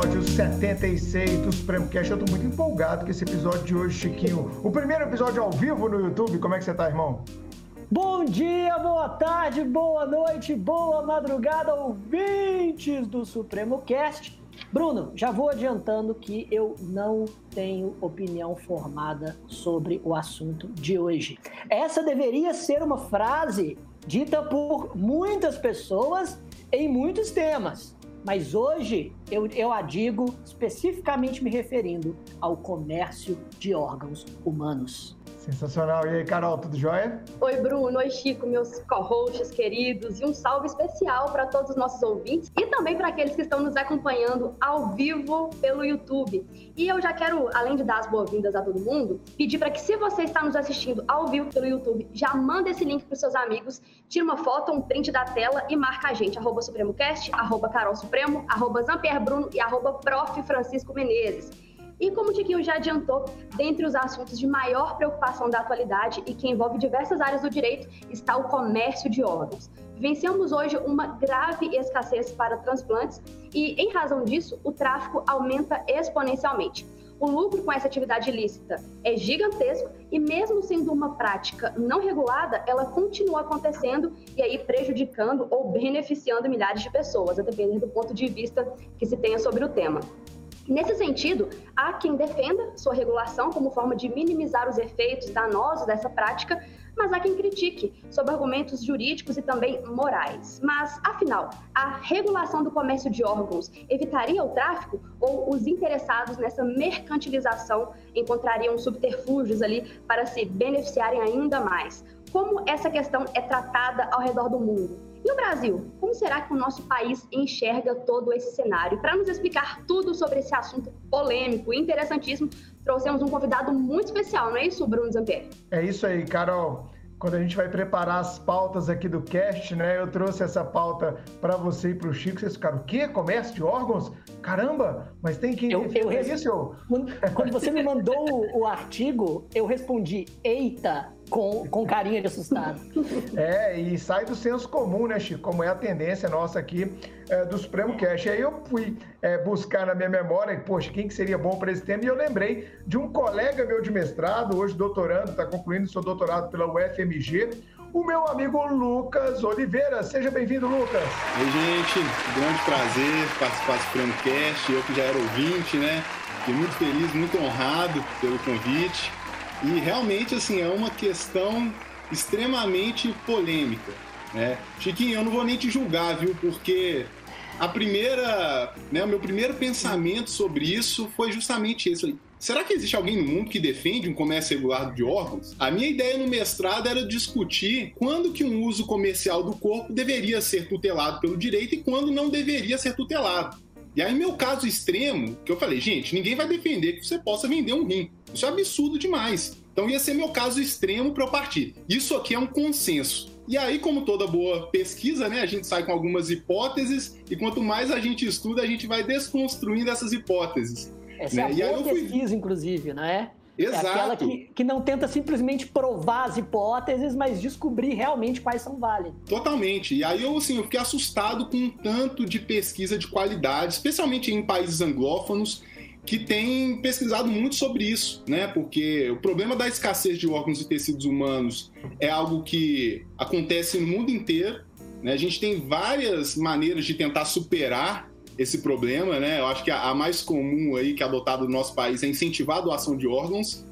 episódio 76 do Supremo Cast. Eu tô muito empolgado com esse episódio de hoje, Chiquinho. O primeiro episódio ao vivo no YouTube. Como é que você tá, irmão? Bom dia, boa tarde, boa noite, boa madrugada, ouvintes do Supremo Cast. Bruno, já vou adiantando que eu não tenho opinião formada sobre o assunto de hoje. Essa deveria ser uma frase dita por muitas pessoas em muitos temas. Mas hoje eu, eu a digo especificamente me referindo ao comércio de órgãos humanos. Sensacional. E aí, Carol, tudo jóia? Oi, Bruno. Oi, Chico, meus co-hosts queridos. E um salve especial para todos os nossos ouvintes e também para aqueles que estão nos acompanhando ao vivo pelo YouTube. E eu já quero, além de dar as boas-vindas a todo mundo, pedir para que, se você está nos assistindo ao vivo pelo YouTube, já manda esse link para seus amigos, tira uma foto, um print da tela e marca a gente. Arroba SupremoCast, arroba Carol Supremo, arroba Zampier Bruno e arroba Prof. Francisco Menezes. E como o Tiquinho já adiantou, dentre os assuntos de maior preocupação da atualidade e que envolve diversas áreas do direito está o comércio de órgãos. Vivenciamos hoje uma grave escassez para transplantes e, em razão disso, o tráfico aumenta exponencialmente. O lucro com essa atividade ilícita é gigantesco e, mesmo sendo uma prática não regulada, ela continua acontecendo e aí prejudicando ou beneficiando milhares de pessoas, a depender do ponto de vista que se tenha sobre o tema. Nesse sentido, há quem defenda sua regulação como forma de minimizar os efeitos danosos dessa prática, mas há quem critique, sob argumentos jurídicos e também morais. Mas, afinal, a regulação do comércio de órgãos evitaria o tráfico ou os interessados nessa mercantilização encontrariam subterfúgios ali para se beneficiarem ainda mais? Como essa questão é tratada ao redor do mundo? E o Brasil? Como será que o nosso país enxerga todo esse cenário? Para nos explicar tudo sobre esse assunto polêmico e interessantíssimo, trouxemos um convidado muito especial, não é isso, Bruno Zampieri? É isso aí, Carol quando a gente vai preparar as pautas aqui do cast, né? Eu trouxe essa pauta para você e para o Chico. Vocês ficaram, o quê? Comércio de órgãos? Caramba, mas tem que eu, eu isso. Quando, quando você me mandou o, o artigo, eu respondi, eita, com, com carinha de assustado. É, e sai do senso comum, né, Chico? Como é a tendência nossa aqui é, do Supremo Cash. Aí eu fui é, buscar na minha memória, poxa, quem que seria bom para esse tema? E eu lembrei de um colega meu de mestrado, hoje doutorando, está concluindo seu doutorado pela UFMG, o meu amigo Lucas Oliveira. Seja bem-vindo, Lucas. Oi, gente. Grande prazer participar do Supremo Cast. Eu que já era ouvinte, né? Fiquei muito feliz, muito honrado pelo convite. E realmente, assim, é uma questão extremamente polêmica. Né? Chiquinho, eu não vou nem te julgar, viu? Porque a primeira, né, o meu primeiro pensamento sobre isso foi justamente esse. Será que existe alguém no mundo que defende um comércio regular de órgãos? A minha ideia no mestrado era discutir quando que um uso comercial do corpo deveria ser tutelado pelo direito e quando não deveria ser tutelado. E aí, meu caso extremo, que eu falei, gente, ninguém vai defender que você possa vender um rim. Isso é absurdo demais. Então ia ser meu caso extremo para eu partir. Isso aqui é um consenso. E aí, como toda boa pesquisa, né, a gente sai com algumas hipóteses e quanto mais a gente estuda, a gente vai desconstruindo essas hipóteses. Essa né? é a boa pesquisa, inclusive, não é? Exato. É aquela que, que não tenta simplesmente provar as hipóteses, mas descobrir realmente quais são válidas. Totalmente. E aí eu, assim, eu fiquei assustado com um tanto de pesquisa de qualidade, especialmente em países anglófonos, que tem pesquisado muito sobre isso, né? Porque o problema da escassez de órgãos e tecidos humanos é algo que acontece no mundo inteiro. Né? A gente tem várias maneiras de tentar superar esse problema, né? Eu acho que a, mais comum aí que é adotada no nosso país é incentivar a doação de órgãos,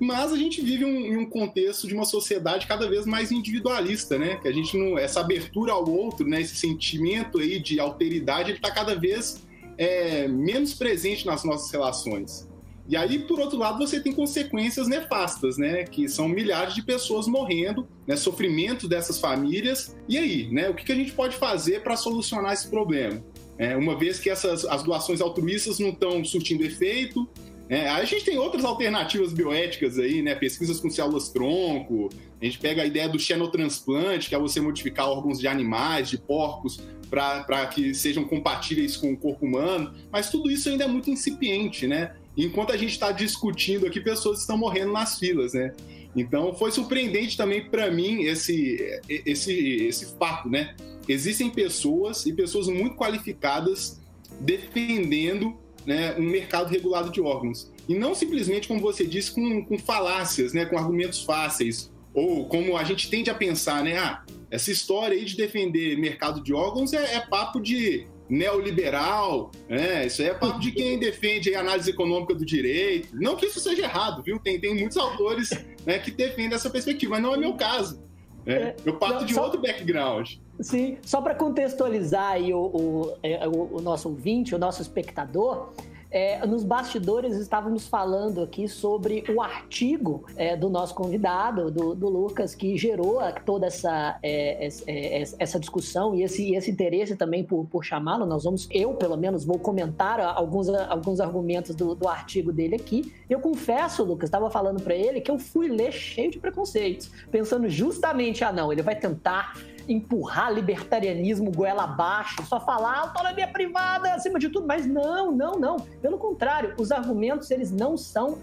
mas a gente vive um, em um contexto de uma sociedade cada vez mais individualista, né? Que a gente não essa abertura ao outro, né? Esse sentimento aí de alteridade, ele está cada vez é, menos presente nas nossas relações. E aí, por outro lado, você tem consequências nefastas, né? Que são milhares de pessoas morrendo, né? Sofrimento dessas famílias. E aí, né? O que, a gente pode fazer para solucionar esse problema? É, uma vez que essas as doações altruístas não estão surtindo efeito, é, a gente tem outras alternativas bioéticas aí, né? Pesquisas com células tronco. A gente pega a ideia do xenotransplante, que é você modificar órgãos de animais, de porcos, para que sejam compatíveis com o corpo humano. Mas tudo isso ainda é muito incipiente, né? Enquanto a gente está discutindo aqui, pessoas estão morrendo nas filas, né? Então foi surpreendente também para mim esse, esse, esse fato, né? Existem pessoas e pessoas muito qualificadas defendendo né, um mercado regulado de órgãos. E não simplesmente, como você disse, com, com falácias, né, com argumentos fáceis, ou como a gente tende a pensar, né, ah, essa história aí de defender mercado de órgãos é, é papo de neoliberal, né? Isso aí é papo de quem defende a análise econômica do direito. Não que isso seja errado, viu? Tem, tem muitos autores né, que defendem essa perspectiva, mas não é meu caso. Né? É, Eu parto de só, outro background. Sim, só para contextualizar aí o, o, é, o, o nosso ouvinte, o nosso espectador, é, nos bastidores estávamos falando aqui sobre o artigo é, do nosso convidado, do, do, Lucas, que gerou toda essa, é, é, essa discussão e esse, esse interesse também por, por chamá-lo. Nós vamos, eu pelo menos, vou comentar alguns, alguns argumentos do, do artigo dele aqui. Eu confesso, Lucas, estava falando para ele que eu fui ler cheio de preconceitos, pensando justamente, ah, não, ele vai tentar empurrar libertarianismo goela abaixo, só falar autonomia privada acima de tudo, mas não, não, não. Pelo contrário, os argumentos eles não são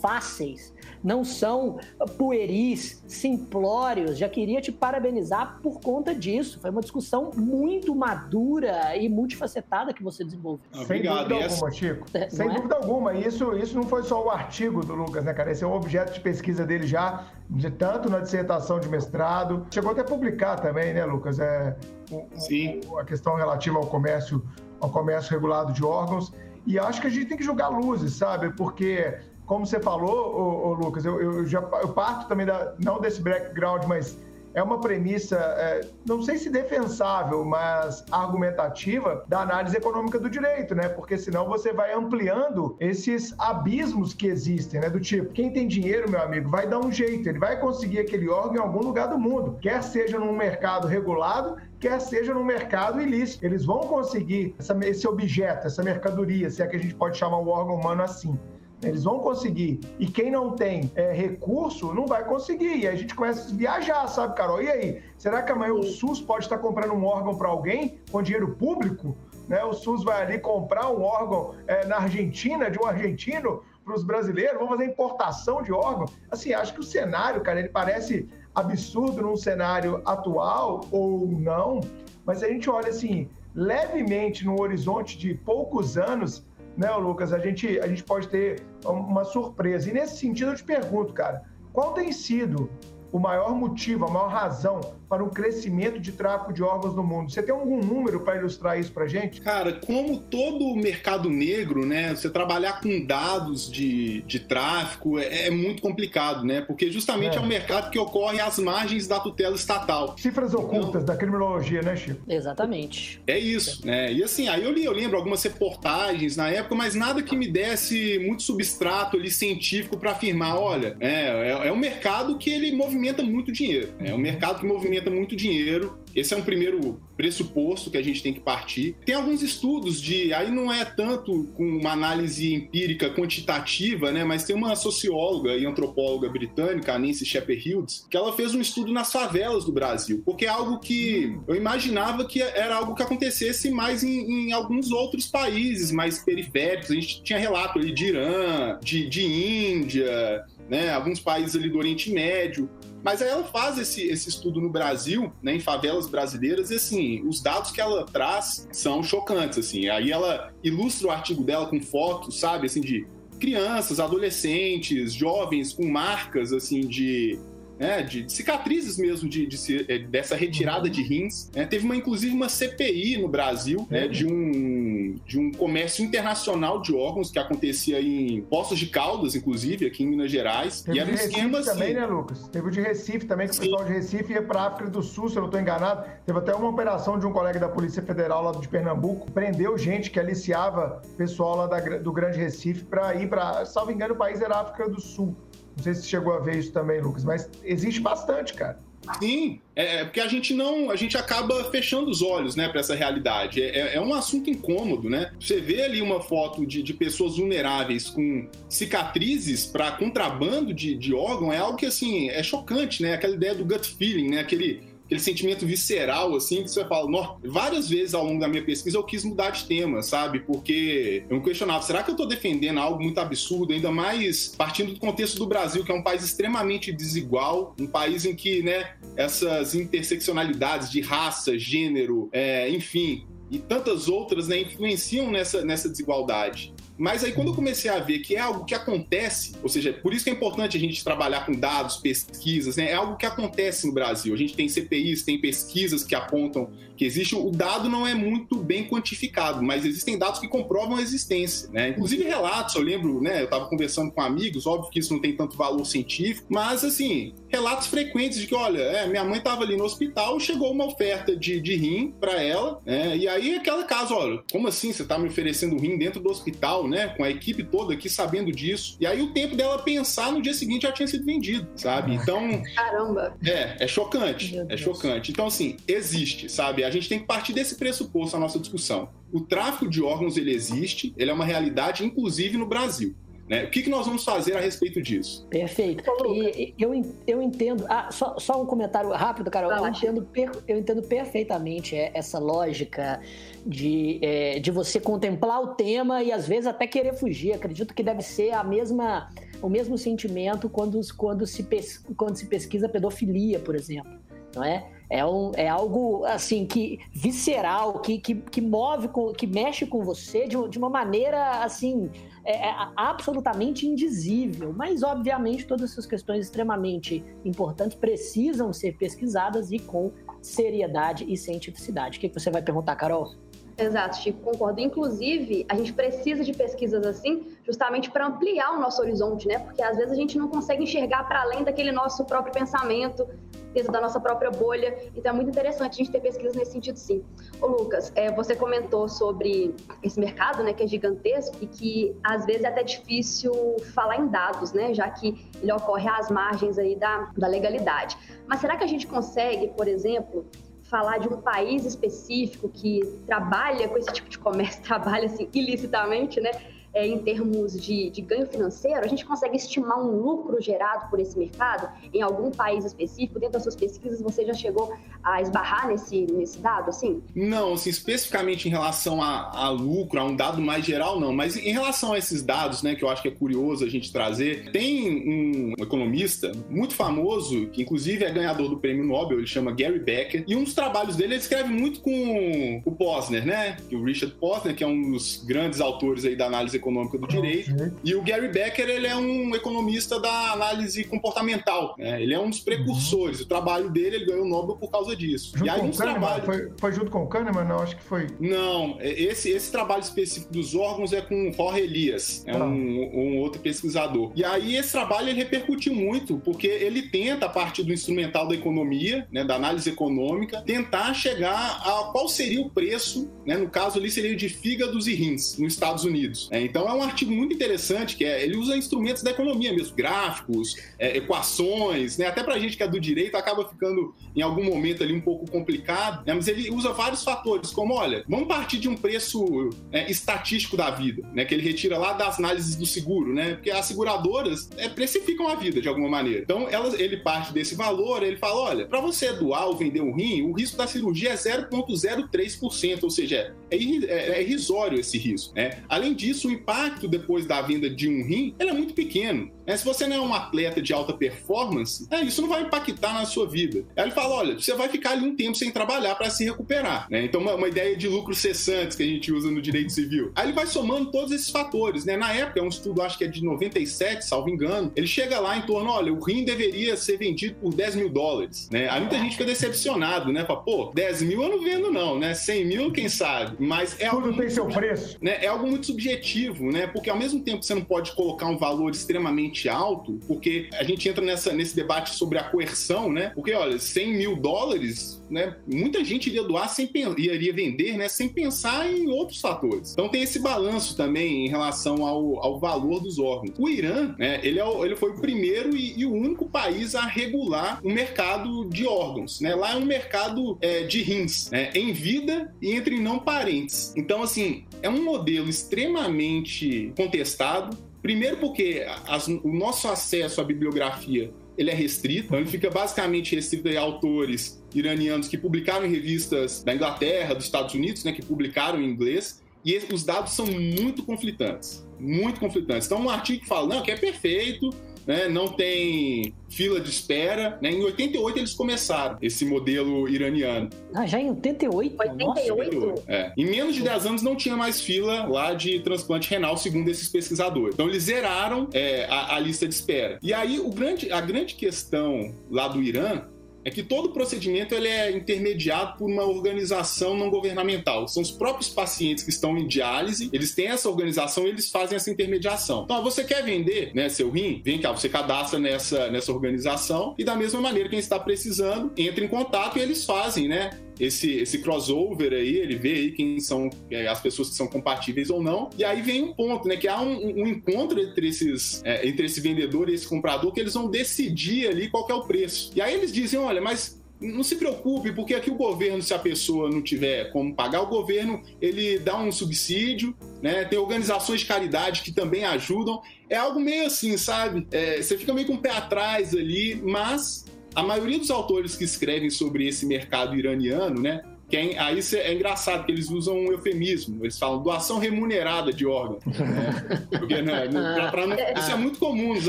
fáceis não são pueris, simplórios. Já queria te parabenizar por conta disso. Foi uma discussão muito madura e multifacetada que você desenvolveu. Obrigado. Sem dúvida alguma, Chico. É, Sem é? dúvida alguma. Isso, isso não foi só o artigo do Lucas, né, cara? Esse é o objeto de pesquisa dele já, de tanto na dissertação de mestrado. Chegou até a publicar também, né, Lucas? É, o, Sim. O, a questão relativa ao comércio, ao comércio regulado de órgãos. E acho que a gente tem que jogar luzes, sabe? Porque como você falou, ô, ô Lucas, eu, eu, já eu parto também da, não desse background, mas é uma premissa, é, não sei se defensável, mas argumentativa da análise econômica do direito, né? Porque senão você vai ampliando esses abismos que existem, né? Do tipo, quem tem dinheiro, meu amigo, vai dar um jeito, ele vai conseguir aquele órgão em algum lugar do mundo, quer seja num mercado regulado, quer seja no mercado ilícito. Eles vão conseguir essa, esse objeto, essa mercadoria, se é que a gente pode chamar o órgão humano assim. Eles vão conseguir. E quem não tem é, recurso não vai conseguir. E a gente começa a viajar, sabe, Carol? E aí? Será que amanhã o SUS pode estar comprando um órgão para alguém com dinheiro público? Né? O SUS vai ali comprar um órgão é, na Argentina, de um argentino, para os brasileiros? Vamos fazer importação de órgão? Assim, acho que o cenário, cara, ele parece absurdo num cenário atual ou não, mas a gente olha assim, levemente no horizonte de poucos anos, né, Lucas, a gente, a gente pode ter uma surpresa. E nesse sentido, eu te pergunto, cara, qual tem sido o maior motivo, a maior razão para o crescimento de tráfico de órgãos no mundo. Você tem algum número para ilustrar isso para gente? Cara, como todo o mercado negro, né, você trabalhar com dados de, de tráfico é, é muito complicado, né? Porque justamente é. é. um mercado que ocorre às margens da tutela estatal. Cifras então, ocultas da criminologia, né, Chico? Exatamente. É isso, né? E assim, aí eu, li, eu lembro algumas reportagens na época, mas nada que me desse muito substrato ali científico para afirmar, olha, é, é, é um mercado que ele movimenta muito dinheiro. É um mercado que movimenta movimenta muito dinheiro. Esse é um primeiro pressuposto que a gente tem que partir. Tem alguns estudos de, aí não é tanto com uma análise empírica quantitativa, né, mas tem uma socióloga e antropóloga britânica, a Nancy Shepherd Hughes, que ela fez um estudo nas favelas do Brasil, porque é algo que eu imaginava que era algo que acontecesse mais em, em alguns outros países mais periféricos. A gente tinha relato ali de Irã, de, de Índia, né, alguns países ali do Oriente Médio, mas aí ela faz esse, esse estudo no Brasil, né, em favelas brasileiras, e assim, os dados que ela traz são chocantes, assim. Aí ela ilustra o artigo dela com fotos, sabe, assim, de crianças, adolescentes, jovens com marcas, assim, de né, de, de, cicatrizes mesmo de, de, é, dessa retirada de rins. Né? Teve uma, inclusive uma CPI no Brasil né, é. de, um, de um comércio internacional de órgãos que acontecia em Poços de Caldas, inclusive, aqui em Minas Gerais. Teve e era um esquema assim. também, né, Lucas? Teve o de Recife também, que Sim. o pessoal de Recife ia para África do Sul, se eu não estou enganado. Teve até uma operação de um colega da Polícia Federal lá de Pernambuco, prendeu gente que aliciava pessoal lá da, do Grande Recife para ir para, salvo engano, o país era África do Sul. Não sei se chegou a ver isso também, Lucas, mas existe bastante, cara. Sim, é, é porque a gente não, a gente acaba fechando os olhos, né, para essa realidade. É, é, é, um assunto incômodo, né? Você vê ali uma foto de, de pessoas vulneráveis com cicatrizes para contrabando de, de órgão é algo que assim é chocante, né? Aquela ideia do gut feeling, né? Aquele aquele sentimento visceral, assim, que você fala, várias vezes ao longo da minha pesquisa eu quis mudar de tema, sabe? Porque eu me questionava, será que eu tô defendendo algo muito absurdo, ainda mais partindo do contexto do Brasil, que é um país extremamente desigual, um país em que, né, essas interseccionalidades de raça, gênero, é, enfim, e tantas outras, né, influenciam nessa, nessa desigualdade. Mas aí quando eu comecei a ver que é algo que acontece, ou seja, por isso que é importante a gente trabalhar com dados, pesquisas, né? É algo que acontece no Brasil. A gente tem CPIs, tem pesquisas que apontam que existe. O dado não é muito bem quantificado, mas existem dados que comprovam a existência, né? Inclusive relatos, eu lembro, né? Eu estava conversando com amigos, óbvio que isso não tem tanto valor científico, mas assim, relatos frequentes de que, olha, é, minha mãe estava ali no hospital, chegou uma oferta de, de rim para ela, né? E aí aquela casa, olha, como assim você está me oferecendo rim dentro do hospital, né? Com a equipe toda aqui sabendo disso. E aí o tempo dela pensar no dia seguinte já tinha sido vendido, sabe? Então. Caramba! É, é chocante. É chocante. Então, assim, existe, sabe? A gente tem que partir desse pressuposto na nossa discussão. O tráfico de órgãos, ele existe, ele é uma realidade, inclusive no Brasil. Né? O que, que nós vamos fazer a respeito disso? Perfeito. E, eu, eu entendo. Ah, só, só um comentário rápido, Carol. Eu entendo, eu entendo perfeitamente essa lógica de, é, de você contemplar o tema e às vezes até querer fugir. Acredito que deve ser a mesma, o mesmo sentimento quando, quando, se, pes, quando se pesquisa pedofilia, por exemplo. Não é? É, um, é algo assim que visceral, que, que, que move, com, que mexe com você de, de uma maneira assim é, é absolutamente indizível. Mas, obviamente, todas essas questões extremamente importantes precisam ser pesquisadas e com seriedade e cientificidade. O que você vai perguntar, Carol? Exato, Chico, concordo. Inclusive, a gente precisa de pesquisas assim, justamente para ampliar o nosso horizonte, né? Porque às vezes a gente não consegue enxergar para além daquele nosso próprio pensamento, dentro da nossa própria bolha. Então é muito interessante a gente ter pesquisas nesse sentido, sim. Ô Lucas, é, você comentou sobre esse mercado, né, que é gigantesco e que às vezes é até difícil falar em dados, né, já que ele ocorre às margens aí da, da legalidade. Mas será que a gente consegue, por exemplo, falar de um país específico que trabalha com esse tipo de comércio, trabalha assim ilicitamente, né? É, em termos de, de, ganho financeiro, a gente consegue estimar um lucro gerado por esse mercado em algum país específico? Dentro das suas pesquisas, você já chegou a esbarrar nesse, nesse dado, assim? Não, assim, especificamente em relação a, a, lucro, a um dado mais geral, não. Mas em relação a esses dados, né, que eu acho que é curioso a gente trazer, tem um economista muito famoso, que inclusive é ganhador do prêmio Nobel, ele chama Gary Becker, e um dos trabalhos dele, ele escreve muito com o Posner, né? O Richard Posner, que é um dos grandes autores aí da análise econômica do direito. Uhum. E o Gary Becker, ele é um economista da análise comportamental. Né? Ele é um dos precursores. Uhum. O trabalho dele, ele ganhou o Nobel por causa disso. Junto e aí, com trabalho... foi, foi, junto com o Kahneman? Não, acho que foi. Não, é, esse, esse trabalho específico dos órgãos é com o Jorge Elias, é um, um, outro pesquisador. E aí, esse trabalho ele repercutiu muito, porque ele tenta, a partir do instrumental da economia, né, da análise econômica, tentar chegar a qual seria o preço, né, no caso ali seria de fígados e rins, nos Estados Unidos. É, então é um artigo muito interessante, que é, ele usa instrumentos da economia mesmo, gráficos, é, equações, né? Até pra gente que é do direito acaba ficando em algum momento ali um pouco complicado, né? mas ele usa vários fatores, como, olha, vamos partir de um preço é, estatístico da vida, né? Que ele retira lá das análises do seguro, né? Porque as seguradoras é, precificam a vida de alguma maneira. Então, elas, ele parte desse valor, ele fala, olha, para você doar ou vender um rim, o risco da cirurgia é 0,03%, ou seja, é, é, é irrisório esse risco, né? Além disso, o impacto depois da venda de um rim ele é muito pequeno. Né? Se você não é um atleta de alta performance, é, isso não vai impactar na sua vida. Aí ele fala: olha, você vai ficar ali um tempo sem trabalhar para se recuperar. Né? Então, uma, uma, ideia de lucros cessantes que a gente usa no direito civil. Aí ele vai somando todos esses fatores. Né? Na época, é um estudo, acho que é de 97, salvo engano, ele chega lá em torno: olha, o rim deveria ser vendido por 10 mil dólares. Né? Aí muita gente fica decepcionado, né? Fala, pô, 10 mil eu não vendo, não, né? 100 mil, quem sabe? Mas é Tudo algo. tem seu preço. Né? É algo muito subjetivo, né? Porque ao mesmo tempo você não pode colocar um valor extremamente alto, porque a gente entra nessa, nesse debate sobre a coerção, né? Porque, olha, 100 mil dólares, né? Muita gente iria doar sem iria vender, né? Sem pensar em outros fatores. Então tem esse balanço também em relação ao, ao valor dos órgãos. O Irã, né? Ele, é, ele foi o primeiro e, e, o único país a regular o mercado de órgãos, né? Lá é um mercado é, de rins, né? Em vida e entre não parentes. Então, assim, é um modelo extremamente contestado. Primeiro porque as, o nosso acesso à bibliografia ele é restrito, então ele fica basicamente restrito a autores iranianos que publicaram em revistas da Inglaterra, dos Estados Unidos, né, que publicaram em inglês, e os dados são muito conflitantes, muito conflitantes. Então um artigo que fala, não, que é perfeito, né, não tem fila de espera. Né? Em 88 eles começaram esse modelo iraniano. Ah, já em 88? 88? É. Em menos de 10 anos não tinha mais fila lá de transplante renal, segundo esses pesquisadores. Então eles zeraram é, a, a lista de espera. E aí o grande, a grande questão lá do Irã é que todo procedimento ele é intermediado por uma organização não governamental. São os próprios pacientes que estão em diálise, eles têm essa organização e eles fazem essa intermediação. Então, você quer vender né, seu rim? Vem cá, você cadastra nessa, nessa organização e da mesma maneira, quem está precisando entra em contato e eles fazem, né? Esse, esse crossover aí, ele vê aí quem são é, as pessoas que são compatíveis ou não. E aí vem um ponto, né? Que há um, um encontro entre esses, é, entre esse vendedor e esse comprador que eles vão decidir ali qual é o preço. E aí eles dizem, olha, mas não se preocupe, porque aqui o governo, se a pessoa não tiver como pagar, o governo ele dá um subsídio, né? Tem organizações de caridade que também ajudam. É algo meio assim, sabe? É, você fica meio com o pé atrás ali, mas a maioria dos autores que escrevem sobre esse mercado iraniano, né? Que é, aí é engraçado que eles usam um eufemismo. Eles falam doação remunerada de órgãos. Né? Porque, né, pra, pra isso é muito comum nos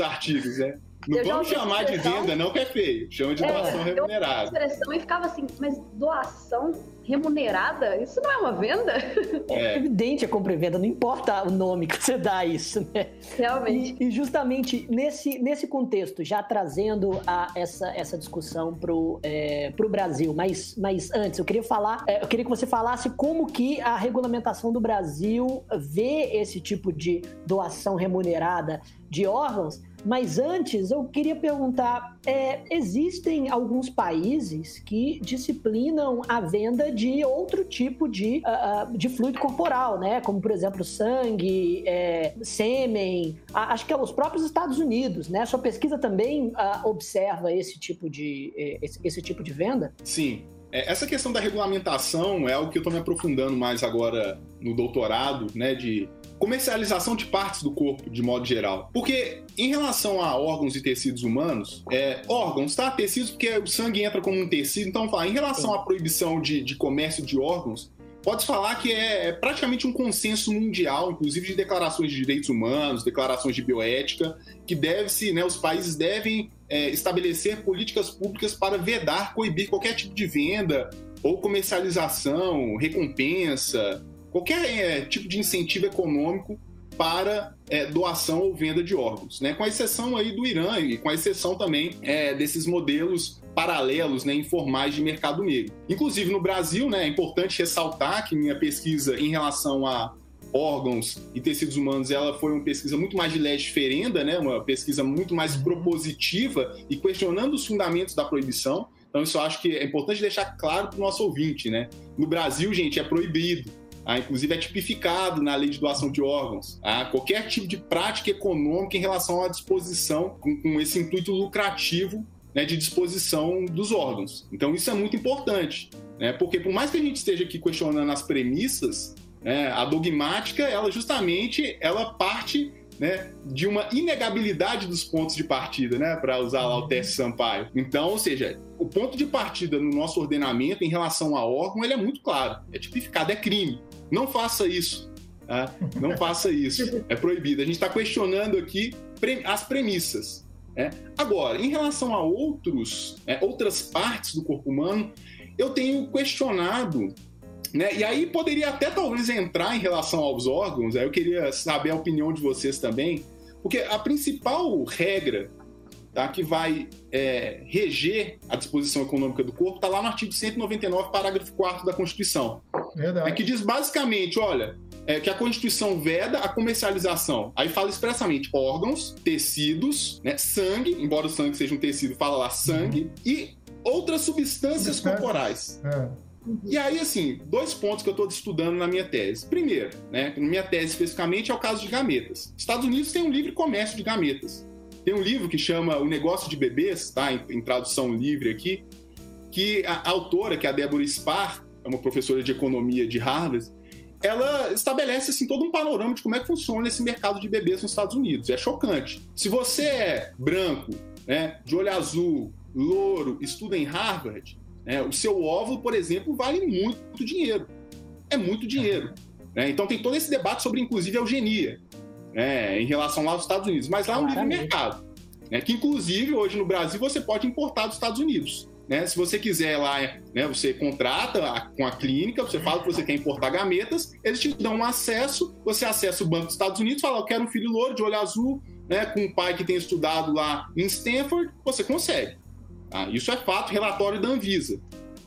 artigos, né? Não vamos chamar de venda, não, que é feio. Chama de é, doação remunerada. Eu expressão e ficava assim, mas doação remunerada? Isso não é uma venda? É, é evidente a compra e venda, não importa o nome que você dá a isso, né? Realmente. E, e, justamente nesse, nesse contexto, já trazendo a, essa, essa discussão pro, é, pro Brasil, mas, mas antes, eu queria falar, é, eu queria que você falasse como que a regulamentação do Brasil vê esse tipo de doação remunerada de órgãos, mas antes, eu queria perguntar: é, existem alguns países que disciplinam a venda de outro tipo de, uh, de fluido corporal, né? Como, por exemplo, sangue, é, sêmen. acho que é os próprios Estados Unidos, né? Sua pesquisa também uh, observa esse tipo de, esse, esse tipo de venda? Sim. É, essa questão da regulamentação é algo que eu estou me aprofundando mais agora no doutorado, né? De comercialização de partes do corpo, de modo geral. Porque, em relação a órgãos e tecidos humanos, é, órgãos, tá? Tecidos, porque o sangue entra como um tecido. Então, falar, em relação à proibição de, de comércio de órgãos, pode falar que é, é praticamente um consenso mundial, inclusive de declarações de direitos humanos, declarações de bioética, que deve-se, né, os países devem é, estabelecer políticas públicas para vedar, coibir qualquer tipo de venda ou comercialização, recompensa, qualquer é, tipo de incentivo econômico para é, doação ou venda de órgãos, né? Com exceção aí do Irã e com exceção também é, desses modelos paralelos, né, informais de mercado negro. Inclusive no Brasil, né, é importante ressaltar que minha pesquisa em relação a órgãos e tecidos humanos, ela foi uma pesquisa muito mais de leste ferenda, né, uma pesquisa muito mais propositiva e questionando os fundamentos da proibição. Então isso eu acho que é importante deixar claro para o nosso ouvinte, né? No Brasil, gente, é proibido ah, inclusive é tipificado na lei de doação de órgãos. Ah, qualquer tipo de prática econômica em relação à disposição, com, com esse intuito lucrativo né, de disposição dos órgãos. Então isso é muito importante, né, porque por mais que a gente esteja aqui questionando as premissas, né, a dogmática, ela justamente ela parte né, de uma inegabilidade dos pontos de partida, né, para usar lá o teste Sampaio. Então, ou seja, o ponto de partida no nosso ordenamento em relação a órgão ele é muito claro, é tipificado, é crime. Não faça isso. Tá? Não faça isso. É proibido. A gente está questionando aqui as premissas. Né? Agora, em relação a outros, né, outras partes do corpo humano, eu tenho questionado, né, e aí poderia até talvez entrar em relação aos órgãos, aí eu queria saber a opinião de vocês também, porque a principal regra tá, que vai é, reger a disposição econômica do corpo está lá no artigo 199, parágrafo 4 da Constituição. Verdade. É que diz basicamente, olha, é que a Constituição veda a comercialização. Aí fala expressamente órgãos, tecidos, né, sangue, embora o sangue seja um tecido, fala lá sangue, uhum. e outras substâncias corporais. É. E aí, assim, dois pontos que eu estou estudando na minha tese. Primeiro, né, minha tese especificamente é o caso de gametas. Estados Unidos tem um livre comércio de gametas. Tem um livro que chama O Negócio de Bebês, tá? Em, em tradução livre aqui, que a, a autora, que é a Deborah Spar, é uma professora de economia de Harvard, ela estabelece assim todo um panorama de como é que funciona esse mercado de bebês nos Estados Unidos. É chocante. Se você é branco, né, de olho azul, louro, estuda em Harvard, né, o seu óvulo, por exemplo, vale muito dinheiro. É muito dinheiro. Né? Então tem todo esse debate sobre, inclusive, eugenia né, em relação lá aos Estados Unidos. Mas lá é um livre mercado. né? que inclusive hoje no Brasil você pode importar dos Estados Unidos. Né? Se você quiser lá, né, você contrata a, com a clínica, você fala que você quer importar gametas, eles te dão um acesso, você acessa o Banco dos Estados Unidos, fala, eu quero um filho louro, de olho azul, né, com um pai que tem estudado lá em Stanford, você consegue. Tá? Isso é fato, relatório da Anvisa.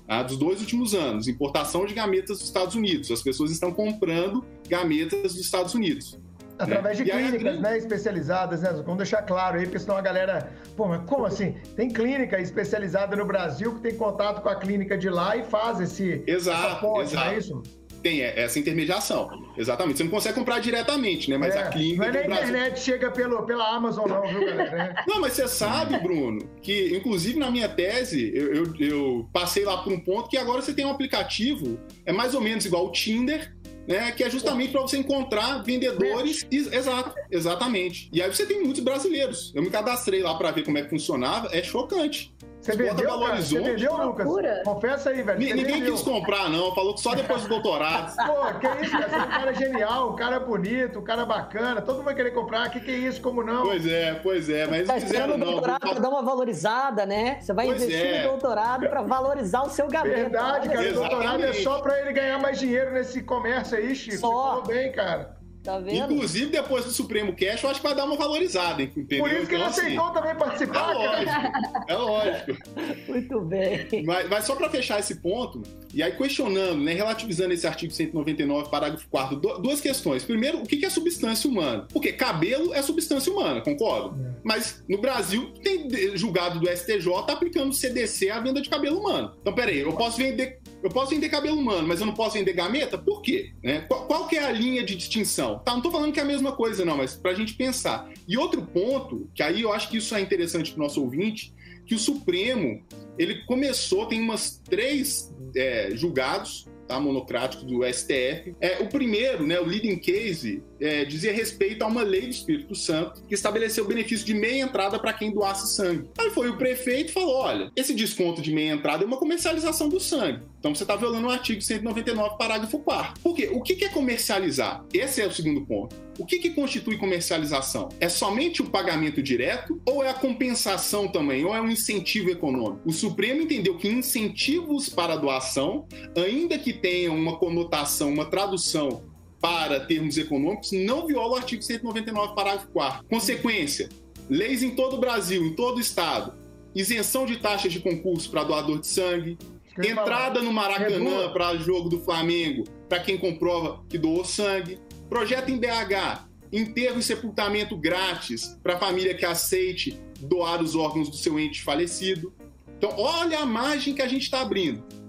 Tá? Dos dois últimos anos, importação de gametas dos Estados Unidos. As pessoas estão comprando gametas dos Estados Unidos. Através né? de clínicas, né, especializadas, né? Vamos deixar claro aí, porque senão a galera, pô, mas como assim? Tem clínica especializada no Brasil que tem contato com a clínica de lá e faz esse exato, ponte, exato. não é isso? Tem é, essa intermediação, exatamente. Você não consegue comprar diretamente, né? Mas é, a clínica. Não é na internet chega pelo, pela Amazon, não, viu, galera? não, mas você sabe, Bruno, que inclusive na minha tese eu, eu, eu passei lá por um ponto que agora você tem um aplicativo, é mais ou menos igual o Tinder, né? Que é justamente para você encontrar vendedores. Exato, exatamente. E aí você tem muitos brasileiros. Eu me cadastrei lá para ver como é que funcionava. É chocante. Você vendeu, cara? Você vendeu, Lucas? Confessa aí, velho. Você Ninguém vendeu. quis comprar, não. Falou que só depois do doutorado. Pô, que isso, cara? Você é um cara genial, um cara bonito, um cara bacana. Todo mundo vai querer comprar. Que que é isso? Como não? Pois é, pois é. Mas tá esperando o doutorado pra dar uma valorizada, né? Você vai pois investir é. no doutorado para valorizar o seu gabinete. Verdade, cara. O doutorado é só para ele ganhar mais dinheiro nesse comércio aí, Chico. Só. Você falou bem, cara. Tá vendo? Inclusive, depois do Supremo Cash, eu acho que vai dar uma valorizada, entendeu? Por isso que então, ele aceitou assim, também participar, é lógico, é lógico. Muito bem. Mas, mas só para fechar esse ponto, e aí questionando, né, relativizando esse artigo 199, parágrafo 4 duas questões. Primeiro, o que é substância humana? Porque cabelo é substância humana, concordo? É. Mas no Brasil, tem julgado do STJ aplicando CDC à venda de cabelo humano. Então, peraí, eu posso vender eu posso vender cabelo humano, mas eu não posso vender gameta? Por quê? Né? Qual, qual, que é a linha de distinção? Tá, não estou falando que é a mesma coisa, não, mas para a gente pensar. E outro ponto, que aí eu acho que isso é interessante para o nosso ouvinte, que o Supremo ele começou, tem umas três é, julgados tá, monocráticos do STF. É, o primeiro, né, o leading case, é, dizia respeito a uma lei do Espírito Santo que estabeleceu o benefício de meia entrada para quem doasse sangue. Aí foi o prefeito e falou: olha, esse desconto de meia entrada é uma comercialização do sangue. Então você está violando o artigo 199, parágrafo 4. Por quê? O que é comercializar? Esse é o segundo ponto. O que, que constitui comercialização? É somente o pagamento direto ou é a compensação também, ou é um incentivo econômico? O Supremo entendeu que incentivos para doação, ainda que tenham uma conotação, uma tradução para termos econômicos não viola o artigo 199, parágrafo 4. Consequência: leis em todo o Brasil, em todo o estado, isenção de taxas de concurso para doador de sangue, entrada no Maracanã para jogo do Flamengo para quem comprova que doou sangue, projeto em BH, enterro e sepultamento grátis para a família que aceite doar os órgãos do seu ente falecido. Então, olha a margem que a gente está abrindo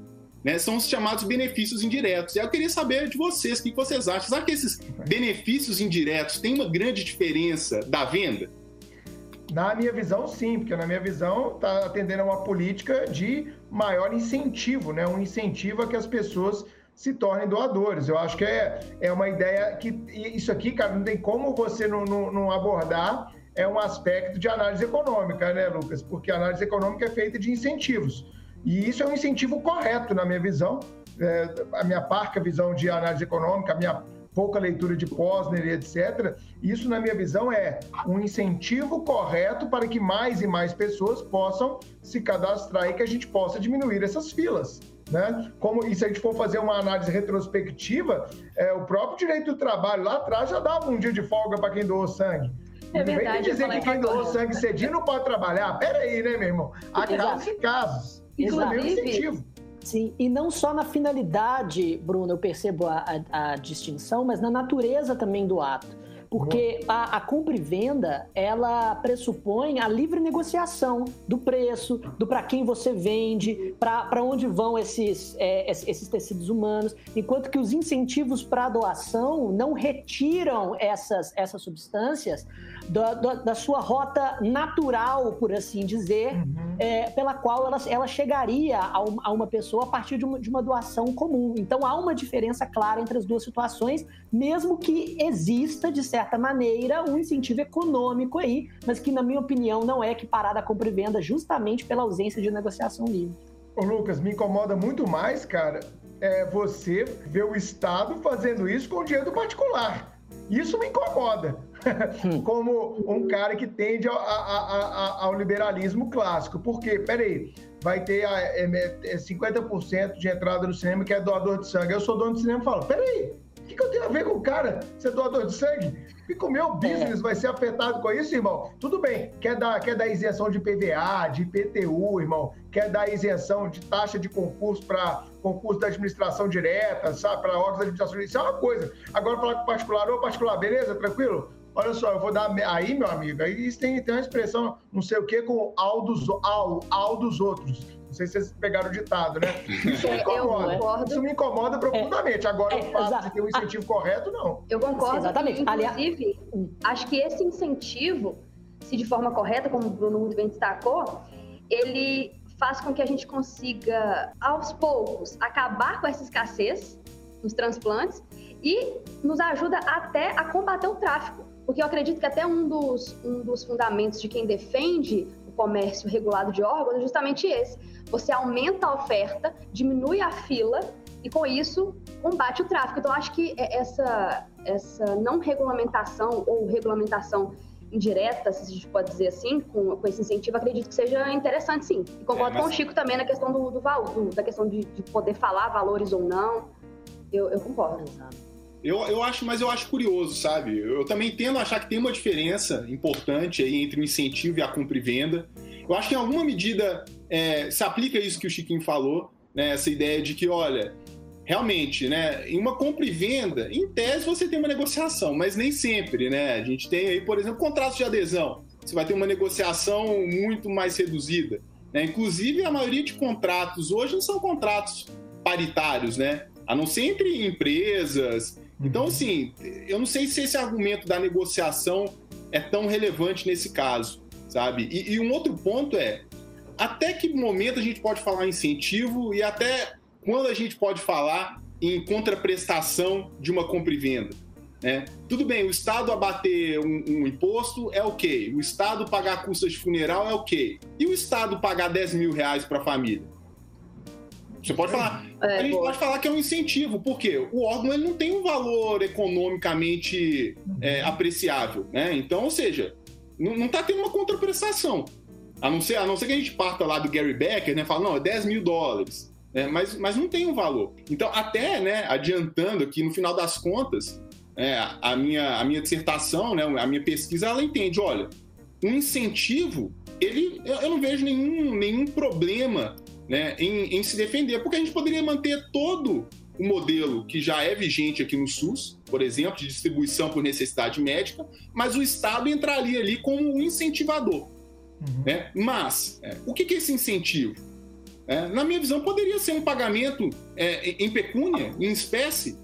né, são os chamados benefícios indiretos. E eu queria saber de vocês, o que vocês acham? Será que esses benefícios indiretos têm uma grande diferença da venda? Na minha visão, sim, porque na minha visão está atendendo a uma política de maior incentivo, né? um incentivo a que as pessoas se tornem doadores. Eu acho que é, é uma ideia que isso aqui, cara, não tem como você não, não, não abordar é um aspecto de análise econômica, né, Lucas? Porque a análise econômica é feita de incentivos. E isso é um incentivo correto, na minha visão, é, a minha parca visão de análise econômica, a minha pouca leitura de Posner e etc. Isso, na minha visão, é um incentivo correto para que mais e mais pessoas possam se cadastrar e que a gente possa diminuir essas filas. Né? Como, e se a gente for fazer uma análise retrospectiva, é, o próprio direito do trabalho lá atrás já dava um dia de folga para quem doou sangue. É não vem dizer que quem doou sangue cedinho não pode trabalhar. Pera aí, né, meu irmão? Há casos e casos. Inclusive, Sim, e não só na finalidade, Bruno, eu percebo a, a, a distinção, mas na natureza também do ato. Porque a, a, compra e venda, ela pressupõe a livre negociação do preço, do para quem você vende, para onde vão esses, é, esses tecidos humanos, enquanto que os incentivos para a doação não retiram essas, essas substâncias da, da, da, sua rota natural, por assim dizer, uhum. é, pela qual ela, ela chegaria a, um, a, uma pessoa a partir de uma, de uma doação comum. Então há uma diferença clara entre as duas situações, mesmo que exista, de certa maneira, um incentivo econômico aí, mas que, na minha opinião, não é equiparado à compra e venda justamente pela ausência de negociação livre. Ô Lucas, me incomoda muito mais, cara, é você ver o Estado fazendo isso com o dinheiro do particular. Isso me incomoda. como um cara que tende ao, ao liberalismo clássico. Porque, peraí, vai ter 50% é, de entrada no cinema que é doador de sangue. Eu sou dono de cinema e falo, peraí, o que, que eu tenho a ver com o cara ser doador de sangue? E o meu business é. vai ser afetado com isso, irmão? Tudo bem, quer dar, quer dar isenção de PVA, de IPTU, irmão? Quer dar isenção de taxa de concurso para concurso da administração direta, sabe? Para órgãos da administração direta, isso é uma coisa. Agora, falar com particular, ô particular, beleza? Tranquilo? Olha só, eu vou dar. Aí, meu amigo, aí tem, tem uma expressão, não sei o que, com ao dos, ao, ao dos outros. Não sei se vocês pegaram o ditado, né? Isso me incomoda. Isso me incomoda profundamente. Agora, é, o fato de ter um incentivo ah, correto, não. Eu concordo. Exatamente. Inclusive, acho que esse incentivo, se de forma correta, como o Bruno muito bem destacou, ele faz com que a gente consiga, aos poucos, acabar com essa escassez nos transplantes e nos ajuda até a combater o tráfico. Porque eu acredito que até um dos, um dos fundamentos de quem defende o comércio regulado de órgãos é justamente esse você aumenta a oferta, diminui a fila e com isso combate o tráfico. Então acho que é essa essa não regulamentação ou regulamentação indireta, se a gente pode dizer assim, com, com esse incentivo, acredito que seja interessante sim. E concordo é, mas... com o Chico também na questão do, do valor, da questão de, de, poder falar valores ou não. Eu, eu concordo. Eu, eu acho, mas eu acho curioso, sabe? Eu também tendo a achar que tem uma diferença importante aí entre o incentivo e a compra e venda. Eu acho que em alguma medida é, se aplica isso que o Chiquinho falou, né? essa ideia de que, olha, realmente, né, em uma compra e venda, em tese você tem uma negociação, mas nem sempre, né? A gente tem aí, por exemplo, contratos de adesão. Você vai ter uma negociação muito mais reduzida. Né? Inclusive, a maioria de contratos hoje não são contratos paritários, né? A não ser entre empresas. Então, assim, eu não sei se esse argumento da negociação é tão relevante nesse caso, sabe? E, e um outro ponto é, até que momento a gente pode falar em incentivo e até quando a gente pode falar em contraprestação de uma compra e venda? Né? Tudo bem, o Estado abater um, um, imposto é ok, o Estado pagar custas de funeral é ok. E o Estado pagar 10 mil reais para a família? Você pode falar. É, a gente pode falar que é um incentivo, porque o órgão ele não tem um valor economicamente é, apreciável. Né? Então, ou seja, não está tendo uma contraprestação. A não, ser, a não ser que a gente parta lá do Gary Becker, né? Fala, não, é 10 mil dólares. Né, mas, mas não tem um valor. Então, até né, adiantando aqui, no final das contas, é, a, minha, a minha dissertação, né, a minha pesquisa, ela entende, olha, um incentivo, ele, eu não vejo nenhum, nenhum problema né, em, em se defender, porque a gente poderia manter todo o modelo que já é vigente aqui no SUS, por exemplo, de distribuição por necessidade médica, mas o Estado entraria ali como um incentivador. Uhum. Né? Mas, é, o que, que é esse incentivo? É, na minha visão, poderia ser um pagamento é, em pecúnia, em espécie.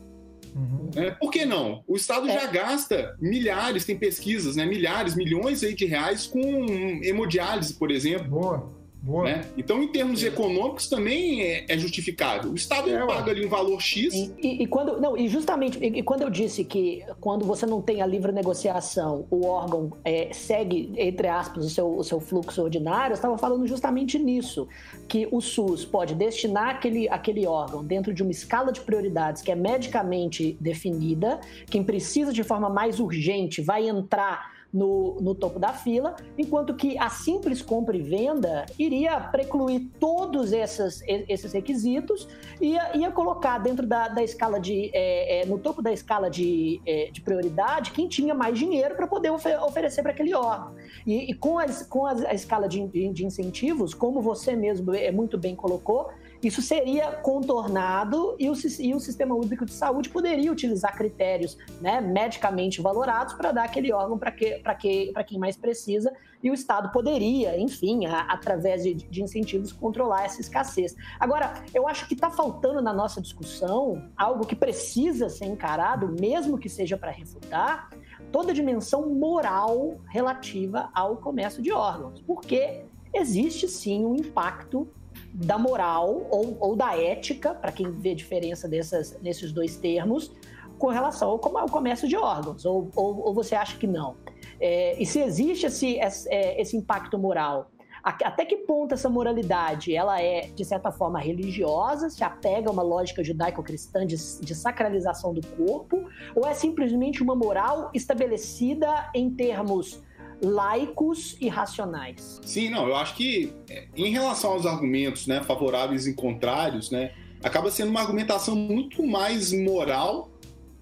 Uhum. É, por que não? O Estado já é. gasta milhares, tem pesquisas, né? milhares, milhões aí de reais com hemodiálise, por exemplo. Boa. Né? Então, em termos é. econômicos, também é, é justificável. O Estado é, paga ali um valor X. E, e, e, quando, não, e justamente, e, quando eu disse que quando você não tem a livre negociação, o órgão é, segue, entre aspas, o seu, o seu fluxo ordinário, eu estava falando justamente nisso. Que o SUS pode destinar aquele, aquele órgão dentro de uma escala de prioridades que é medicamente definida, quem precisa de forma mais urgente vai entrar no, no topo da fila, enquanto que a simples compra e venda iria precluir todos esses, esses requisitos e ia, ia colocar dentro da, da escala de. É, é, no topo da escala de, é, de prioridade quem tinha mais dinheiro para poder ofer oferecer para aquele órgão. E, e, com, as, com a, a escala de, de incentivos, como você mesmo é, muito bem colocou, isso seria contornado e o, e o Sistema Único de Saúde poderia utilizar critérios né, medicamente valorados para dar aquele órgão para que, que, quem mais precisa e o Estado poderia, enfim, a, através de, de, incentivos, controlar essa escassez. Agora, eu acho que está faltando na nossa discussão algo que precisa ser encarado, mesmo que seja para refutar, toda a dimensão moral relativa ao comércio de órgãos, porque existe sim um impacto da moral ou, ou da ética, para quem vê diferença dessas, nesses dois termos, com relação ao, ao comércio de órgãos, ou, ou, ou você acha que não? É, e se existe esse, esse, é, impacto moral, até que ponto essa moralidade ela é, de certa forma, religiosa, se apega a uma lógica judaico-cristã de, de sacralização do corpo, ou é simplesmente uma moral estabelecida em termos laicos e racionais? Sim, não, eu acho que é, em relação aos argumentos né, favoráveis e contrários, né, acaba sendo uma argumentação muito mais moral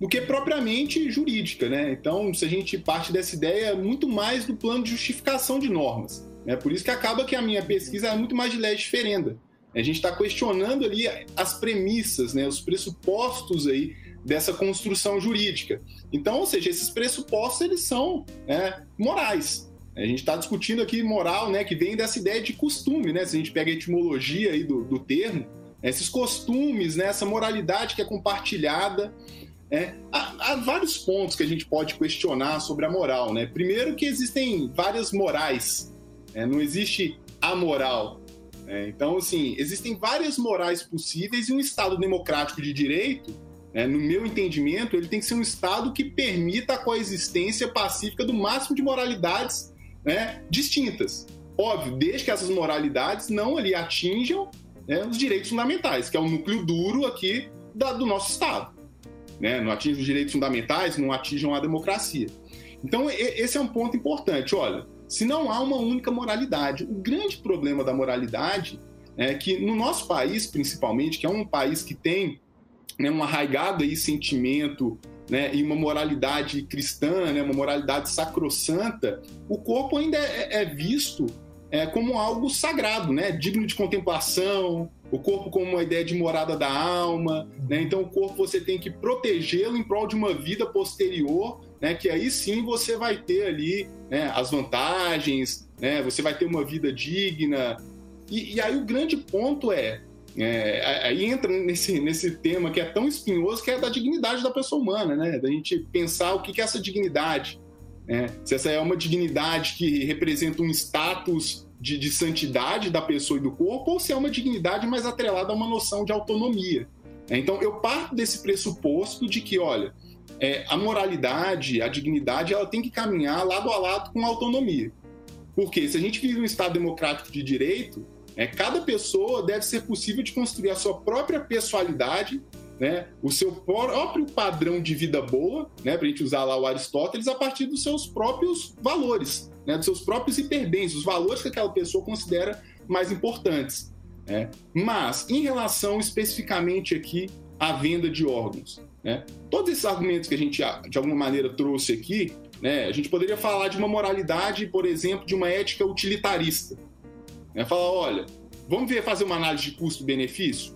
do que propriamente jurídica, né? Então, se a gente parte dessa ideia, muito mais do plano de justificação de normas. Né? Por isso que acaba que a minha pesquisa é muito mais de leste diferenda. A gente está questionando ali as premissas, né, os pressupostos aí dessa construção jurídica. Então, ou seja, esses pressupostos eles são né, morais. A gente está discutindo aqui moral, né, que vem dessa ideia de costume, né? Se a gente pega a etimologia aí do, do termo, esses costumes, né, essa moralidade que é compartilhada. Né? Há, há, vários pontos que a gente pode questionar sobre a moral. Né? Primeiro que existem várias morais é, não existe a moral. É, então, assim, existem várias morais possíveis e um Estado democrático de direito, é, no meu entendimento, ele tem que ser um Estado que permita a coexistência pacífica do máximo de moralidades né, distintas. Óbvio, desde que essas moralidades não ali atinjam né, os direitos fundamentais, que é o núcleo duro aqui da, do nosso Estado. Né? Não atingem os direitos fundamentais, não atinjam a democracia. Então, esse é um ponto importante. Olha, se não há uma única moralidade. O grande problema da moralidade é que no nosso país, principalmente, que é um país que tem né, um arraigado aí sentimento né, e uma moralidade cristã, né, uma moralidade sacrossanta, o corpo ainda é, é visto é, como algo sagrado, né, digno de contemplação, o corpo como uma ideia de morada da alma, né? Então o corpo você tem que protegê-lo em prol de uma vida posterior né, que aí sim você vai ter ali né, as vantagens, né, você vai ter uma vida digna. E, e aí o grande ponto é, é, aí entra nesse, nesse tema que é tão espinhoso, que é da dignidade da pessoa humana, né, da gente pensar o que, é essa dignidade. Né? Se essa é uma dignidade que representa um status de, de santidade da pessoa e do corpo, ou se é uma dignidade mais atrelada a uma noção de autonomia. Então, eu parto desse pressuposto de que, olha, é, a moralidade, a dignidade, ela tem que caminhar lado a lado com a autonomia. Porque se a gente vive um Estado democrático de direito, é, cada pessoa deve ser possível de construir a sua própria pessoalidade, né, o seu próprio padrão de vida boa, né, para a gente usar lá o Aristóteles, a partir dos seus próprios valores, né, dos seus próprios hiperbens, os valores que aquela pessoa considera mais importantes. Né? Mas, em relação especificamente aqui à venda de órgãos, né? Todos esses argumentos que a gente, de alguma maneira, trouxe aqui, né, a gente poderia falar de uma moralidade, por exemplo, de uma ética utilitarista. Né? Falar, olha, vamos ver, fazer uma análise de custo-benefício?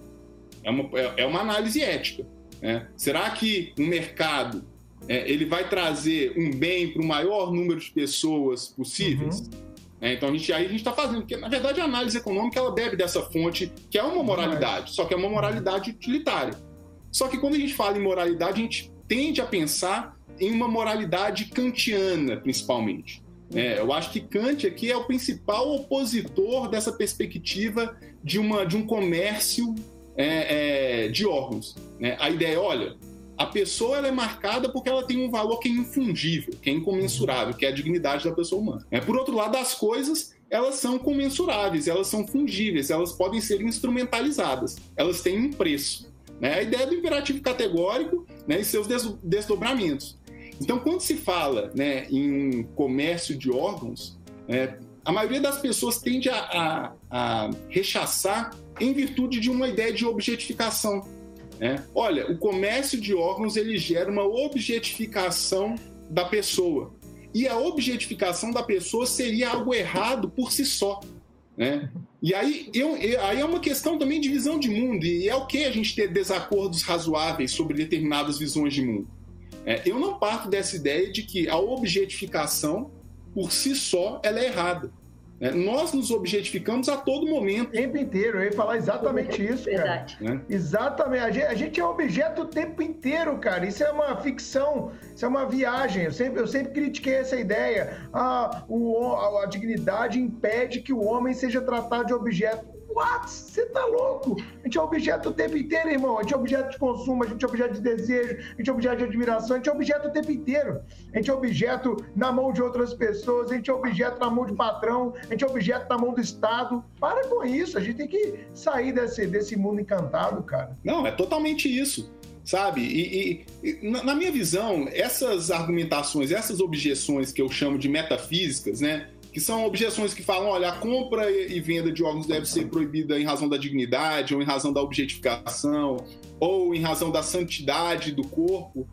É uma, é, é uma análise ética. Né? Será que um mercado é, ele vai trazer um bem para o maior número de pessoas possíveis? Uhum. É, então a gente, aí a gente está fazendo, porque na verdade a análise econômica ela bebe dessa fonte, que é uma moralidade, só que é uma moralidade utilitária. Só que quando a gente fala em moralidade, a gente tende a pensar em uma moralidade kantiana, principalmente. É, eu acho que Kant aqui é o principal opositor dessa perspectiva de, uma, de um comércio é, é, de órgãos. Né? A ideia é, olha, a pessoa ela é marcada porque ela tem um valor que é infungível, que é incomensurável, que é a dignidade da pessoa humana. É, por outro lado, as coisas elas são comensuráveis, elas são fungíveis, elas podem ser instrumentalizadas, elas têm um preço. Né? A ideia do imperativo categórico né, e seus desdobramentos. Então, quando se fala né, em um comércio de órgãos, é, a maioria das pessoas tende a, a, a, rechaçar em virtude de uma ideia de objetificação. Né? Olha, o comércio de órgãos ele gera uma objetificação da pessoa. E a objetificação da pessoa seria algo errado por si só. Né? E aí, eu, aí é uma questão também de visão de mundo, e é o que a gente ter desacordos razoáveis sobre determinadas visões de mundo. É, eu não parto dessa ideia de que a objetificação, por si só, ela é errada. É, nós nos objetificamos a todo momento. O tempo inteiro, eu ia falar exatamente isso, cara. Verdade. Né? Exatamente. A gente, a gente, é objeto o tempo inteiro, cara. Isso é uma ficção, isso é uma viagem. Eu sempre, eu sempre critiquei essa ideia. Ah, o, a, a dignidade impede que o homem seja tratado de objeto. What? Você tá louco? A gente é objeto o tempo inteiro, irmão. A gente é objeto de consumo, a gente é objeto de desejo, a gente é objeto de admiração, a gente é objeto o tempo inteiro. A gente é objeto na mão de outras pessoas, a gente é objeto na mão de patrão, a gente é objeto na mão do Estado. Para com isso, a gente tem que sair desse, desse mundo encantado, cara. Não, é totalmente isso sabe? E, e, e, na minha visão, essas argumentações, essas objeções que eu chamo de metafísicas, né? Que são objeções que falam, olha, a compra e venda de órgãos deve ser proibida em razão da dignidade, ou em razão da objetificação, ou em razão da santidade do corpo,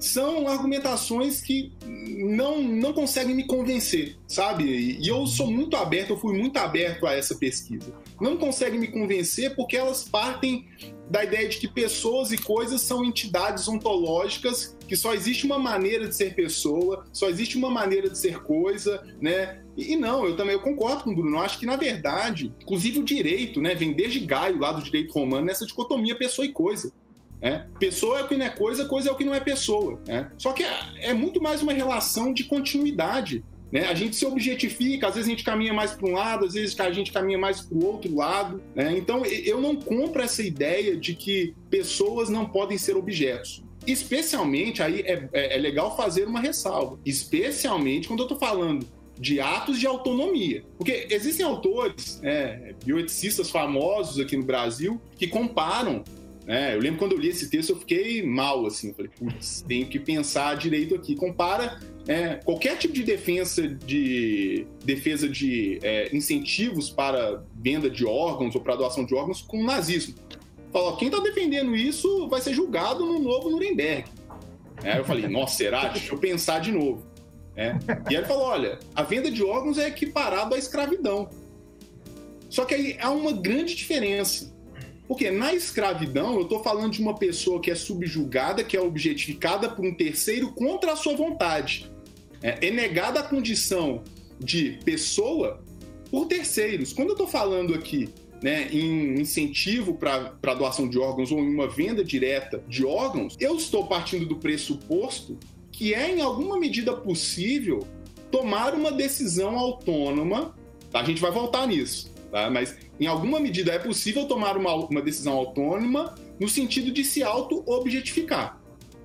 são argumentações que não, não conseguem me convencer, sabe? E eu sou muito aberto, eu fui muito aberto a essa pesquisa. Não conseguem me convencer porque elas partem da ideia de que pessoas e coisas são entidades ontológicas, que só existe uma maneira de ser pessoa, só existe uma maneira de ser coisa, né? E, não, eu também eu concordo com o Bruno. Eu acho que, na verdade, inclusive o direito, né, vem desde Gaio, lá do direito romano, nessa dicotomia pessoa e coisa. Né? Pessoa é o que não é coisa, coisa é o que não é pessoa. Né? Só que é, é muito mais uma relação de continuidade. Né? A gente se objetifica, às vezes a gente caminha mais para um lado, às vezes a gente caminha mais para o outro lado. Né? Então eu não compro essa ideia de que pessoas não podem ser objetos. Especialmente, aí é, é, é legal fazer uma ressalva, especialmente quando eu estou falando de atos de autonomia. Porque existem autores, é, bioeticistas famosos aqui no Brasil, que comparam é, eu lembro quando eu li esse texto, eu fiquei mal, assim. Eu falei, putz, tenho que pensar direito aqui. Compara é, qualquer tipo de defesa de, defesa de é, incentivos para venda de órgãos ou para doação de órgãos com o nazismo. Fala, quem está defendendo isso vai ser julgado no novo Nuremberg. Aí eu falei, nossa, será? Deixa eu pensar de novo. É. E ele falou: olha, a venda de órgãos é equiparado à escravidão. Só que aí há uma grande diferença. Porque na escravidão, eu estou falando de uma pessoa que é subjugada, que é objetificada por um terceiro contra a sua vontade. É, é negada a condição de pessoa por terceiros. Quando eu estou falando aqui né, em incentivo para doação de órgãos ou em uma venda direta de órgãos, eu estou partindo do pressuposto que é, em alguma medida possível, tomar uma decisão autônoma. A gente vai voltar nisso, tá? mas em alguma medida, é possível tomar uma, uma decisão autônoma no sentido de se auto-objetificar.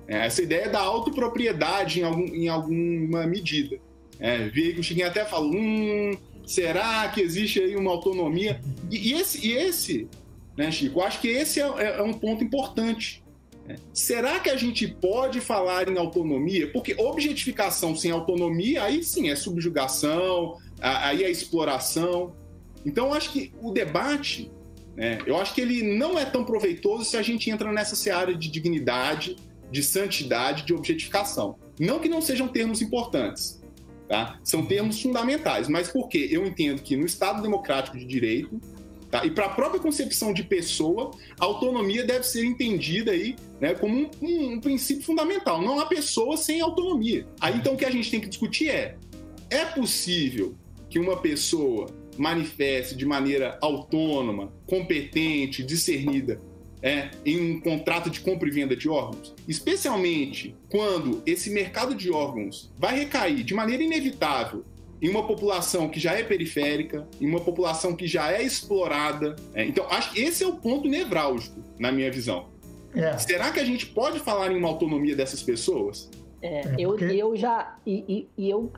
É, essa ideia da autopropriedade em, algum, em alguma medida. É, o Chiquinho até falou, hum, será que existe aí uma autonomia? E, e esse, e esse né, Chico, eu acho que esse é, é, é um ponto importante. Será que a gente pode falar em autonomia? Porque objetificação sem autonomia, aí sim é subjugação, aí é exploração. Então, eu acho que o debate, né, eu acho que ele não é tão proveitoso se a gente entra nessa seara de dignidade, de santidade, de objetificação. Não que não sejam termos importantes, tá? São termos fundamentais, mas por quê? Eu entendo que no Estado democrático de direito, Tá? E para a própria concepção de pessoa, a autonomia deve ser entendida aí, né, como um, um, um, princípio fundamental. Não há pessoa sem autonomia. Aí então o que a gente tem que discutir é: é possível que uma pessoa manifeste de maneira autônoma, competente, discernida é, em um contrato de compra e venda de órgãos, especialmente quando esse mercado de órgãos vai recair de maneira inevitável em uma população que já é periférica, em uma população que já é explorada. É, então, acho que esse é o ponto nevrálgico, na minha visão. É. Será que a gente pode falar em uma autonomia dessas pessoas? É, é, eu, eu já e, e, e, eu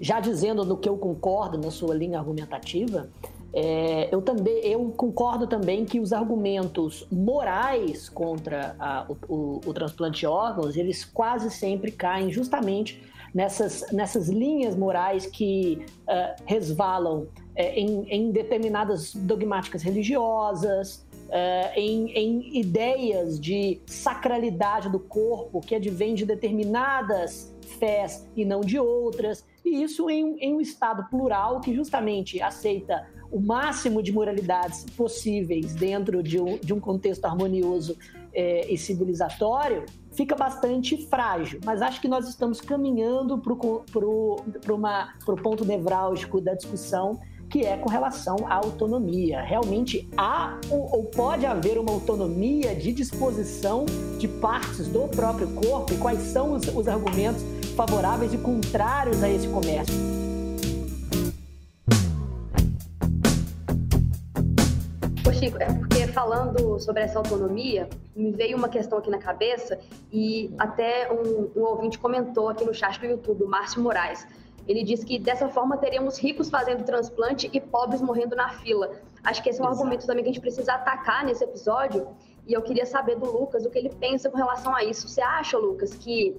já dizendo no que eu concordo na sua linha argumentativa, é, eu também eu concordo também que os argumentos morais contra a, o, o, o, transplante de órgãos eles quase sempre caem justamente nessas, nessas linhas morais que uh, resvalam é, em, em determinadas dogmáticas religiosas, Uh, em, em, ideias de sacralidade do corpo que advém de determinadas fés e não de outras, e isso em, em um Estado plural que justamente aceita o máximo de moralidades possíveis dentro de um, de um contexto harmonioso é, e civilizatório, fica bastante frágil. Mas acho que nós estamos caminhando para o ponto nevrálgico da discussão que é com relação à autonomia. Realmente há ou pode haver uma autonomia de disposição de partes do próprio corpo e quais são os, os argumentos favoráveis e contrários a esse comércio. Chico, é porque falando sobre essa autonomia, me veio uma questão aqui na cabeça e até um, um ouvinte comentou aqui no chat do YouTube, o Márcio Moraes. Ele disse que dessa forma teríamos ricos fazendo transplante e pobres morrendo na fila. Acho que esse é um Exato. argumento também que a gente precisa atacar nesse episódio. E eu queria saber do Lucas o que ele pensa com relação a isso. Você acha, Lucas, que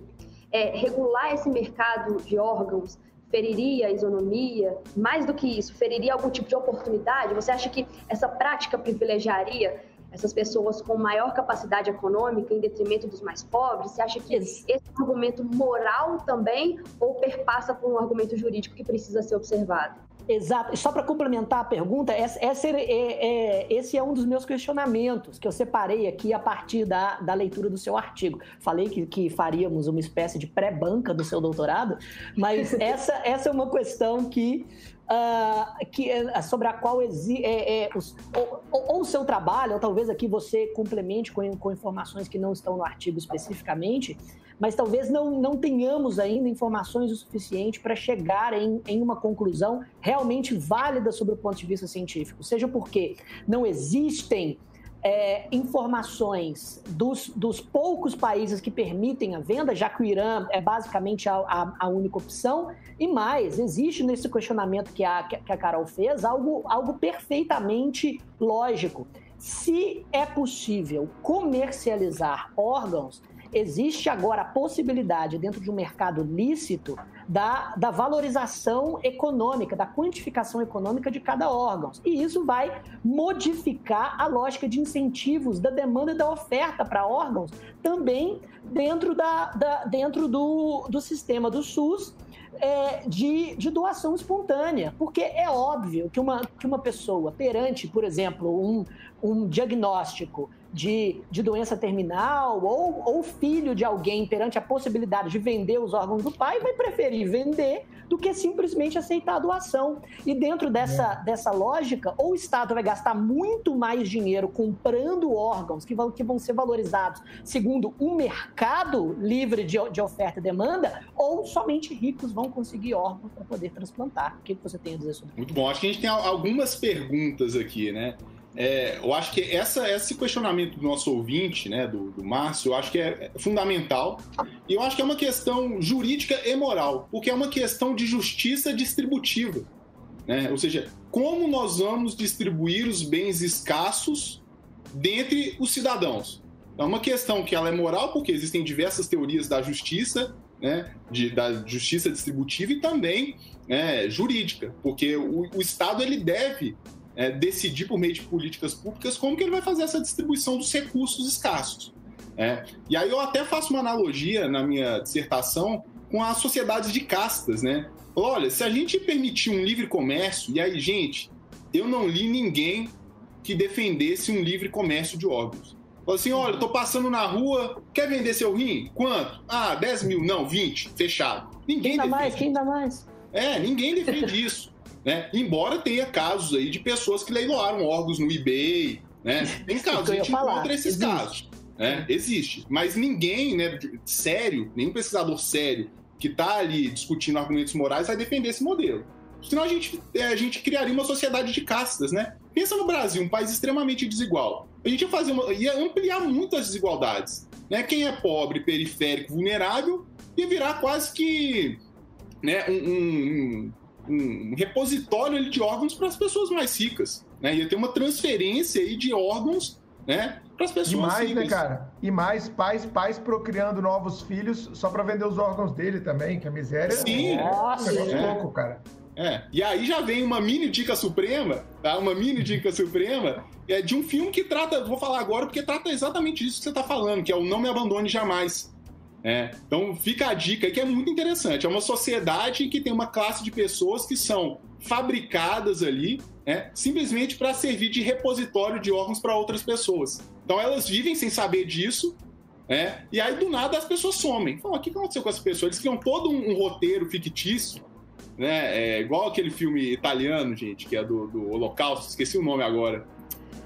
é, regular esse mercado de órgãos feriria a isonomia? Mais do que isso, feriria algum tipo de oportunidade? Você acha que essa prática privilegiaria essas pessoas com maior capacidade econômica em detrimento dos mais pobres? Você acha que esse é um argumento moral também ou perpassa por um argumento jurídico que precisa ser observado? Exato. Só para complementar a pergunta, esse é, é, esse é um dos meus questionamentos que eu separei aqui a partir da, da leitura do seu artigo. Falei que, que faríamos uma espécie de pré-banca do seu doutorado, mas essa, essa é uma questão que Uh, que, é, sobre a qual exi é, é, os, ou, ou, o seu trabalho, ou talvez aqui você complemente com, com informações que não estão no artigo especificamente, mas talvez não, não tenhamos ainda informações o suficiente para chegar em, em uma conclusão realmente válida sobre o ponto de vista científico. Seja porque não existem é, informações dos, dos, poucos países que permitem a venda, já que o Irã é basicamente a, a, a única opção, e mais, existe nesse questionamento que a, que a Carol fez algo, algo perfeitamente lógico. Se é possível comercializar órgãos, existe agora a possibilidade, dentro de um mercado lícito, da, da valorização econômica, da quantificação econômica de cada órgão. E isso vai modificar a lógica de incentivos da demanda e da oferta para órgãos também dentro, da, da, dentro do, do sistema do SUS. É, de, de, doação espontânea, porque é óbvio que uma, que uma pessoa perante, por exemplo, um, um diagnóstico de, de doença terminal ou, ou filho de alguém perante a possibilidade de vender os órgãos do pai, vai preferir vender do que simplesmente aceitar a doação. E dentro dessa, é. dessa lógica, ou o Estado vai gastar muito mais dinheiro comprando órgãos que vão, que vão ser valorizados segundo um mercado livre de, de oferta e demanda, ou somente ricos vão conseguir órgãos para poder transplantar. O que você tem a dizer sobre isso? Muito bom. Acho que a gente tem algumas perguntas aqui, né? É, eu acho que essa, esse questionamento do nosso ouvinte, né, do, do Márcio, eu acho que é fundamental. E eu acho que é uma questão jurídica e moral, porque é uma questão de justiça distributiva. Né? Ou seja, como nós vamos distribuir os bens escassos dentre os cidadãos? É uma questão que ela é moral, porque existem diversas teorias da justiça, né, de, da justiça distributiva e também né, jurídica, porque o, o Estado ele deve é, decidir por meio de políticas públicas como que ele vai fazer essa distribuição dos recursos escassos. É. E aí eu até faço uma analogia na minha dissertação com as sociedades de castas, né? Olha, se a gente permitir um livre comércio, e aí, gente, eu não li ninguém que defendesse um livre comércio de órgãos. Falou assim: olha, eu tô passando na rua, quer vender seu rim? Quanto? Ah, 10 mil, não, 20, fechado. Ninguém quem dá mais, quem dá mais? É, ninguém defende isso. Né? Embora tenha casos aí de pessoas que leiloaram órgãos no eBay, né? Tem casos, a gente encontra esses Existe. casos. Né? Existe. Mas ninguém, né, sério, nenhum pesquisador sério que está ali discutindo argumentos morais vai defender esse modelo. Senão a gente, é, a gente criaria uma sociedade de castas, né? Pensa no Brasil, um país extremamente desigual. A gente ia, fazer uma, ia ampliar muito as desigualdades. Né? Quem é pobre, periférico, vulnerável, ia virar quase que né, um, um, um repositório de órgãos para as pessoas mais ricas. Né? Ia ter uma transferência aí de órgãos né, para as pessoas e mais, né, ricas. né, cara? E mais pais, pais procriando novos filhos só para vender os órgãos dele também, que a miséria Sim. é Nossa, um é. louco, cara. É. E aí já vem uma mini dica suprema, tá? Uma mini dica suprema é de um filme que trata, vou falar agora porque trata exatamente disso que você está falando, que é o Não Me Abandone Jamais. É, então fica a dica que é muito interessante. É uma sociedade que tem uma classe de pessoas que são fabricadas ali, né, simplesmente para servir de repositório de órgãos para outras pessoas. Então elas vivem sem saber disso, né, e aí do nada as pessoas somem. Falam, o que aconteceu com essa pessoa? Eles criam todo um, um roteiro fictício, né, é, igual aquele filme italiano, gente, que é do, do Holocausto, esqueci o nome agora.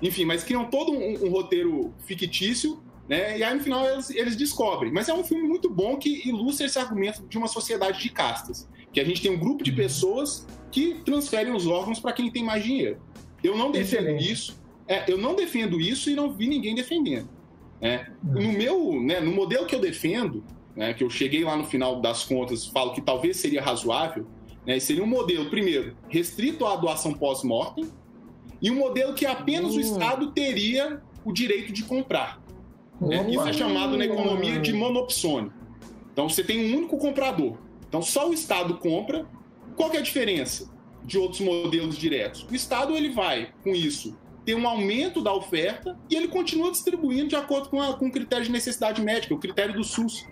Enfim, mas criam todo um, um roteiro fictício né? E aí, no final, eles, eles descobrem. Mas é um filme muito bom que ilustra esse argumento de uma sociedade de castas. Que a gente tem um grupo de pessoas que transferem os órgãos para quem tem mais dinheiro. Eu não defendo Excelente. isso. É, eu não defendo isso e não vi ninguém defendendo. Né? No meu, né, no modelo que eu defendo, né, que eu cheguei lá no final das contas, falo que talvez seria razoável, né, seria um modelo, primeiro, restrito à doação pós-mortem, e um modelo que apenas o hum. Estado teria o direito de comprar. Né? Isso é chamado na economia de monopsônio. Então você tem um único comprador. Então só o Estado compra. Qual é a diferença de outros modelos diretos? O Estado ele vai, com isso, ter um aumento da oferta e ele continua distribuindo de acordo com, a, com o critério de necessidade médica, o critério do SUS.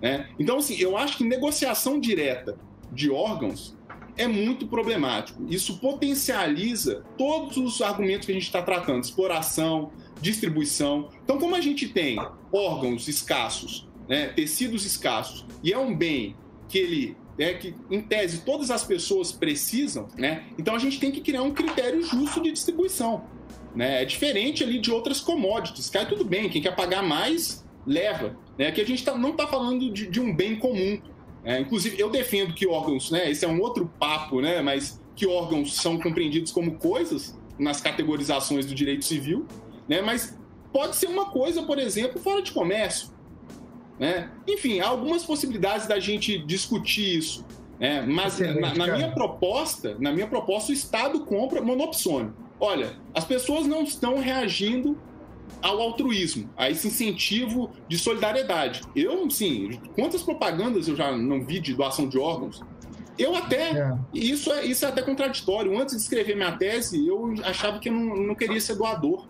Né? Então, assim, eu acho que negociação direta de órgãos é muito problemático. Isso potencializa todos os argumentos que a gente está tratando: exploração, distribuição. Então, como a gente tem órgãos escassos, né, tecidos escassos, e é um bem que ele é que em tese todas as pessoas precisam, né? Então a gente tem que criar um critério justo de distribuição, né? É diferente ali de outras commodities. Cai tudo bem, quem quer pagar mais leva, né? Aqui a gente tá, não está falando de, de, um bem comum. Né? Inclusive eu defendo que órgãos, né? Esse é um outro papo, né? Mas que órgãos são compreendidos como coisas nas categorizações do direito civil, né? Mas pode ser uma coisa, por exemplo, fora de comércio. Né? Enfim, há algumas possibilidades da gente discutir isso. Né? Mas na, na, minha proposta, na minha proposta, o Estado compra monopsônio. Olha, as pessoas não estão reagindo ao altruísmo, a esse incentivo de solidariedade. Eu, sim, quantas propagandas eu já não vi de doação de órgãos? Eu até. É. Isso, é, isso é até contraditório. Antes de escrever minha tese, eu achava que eu não, não queria ser doador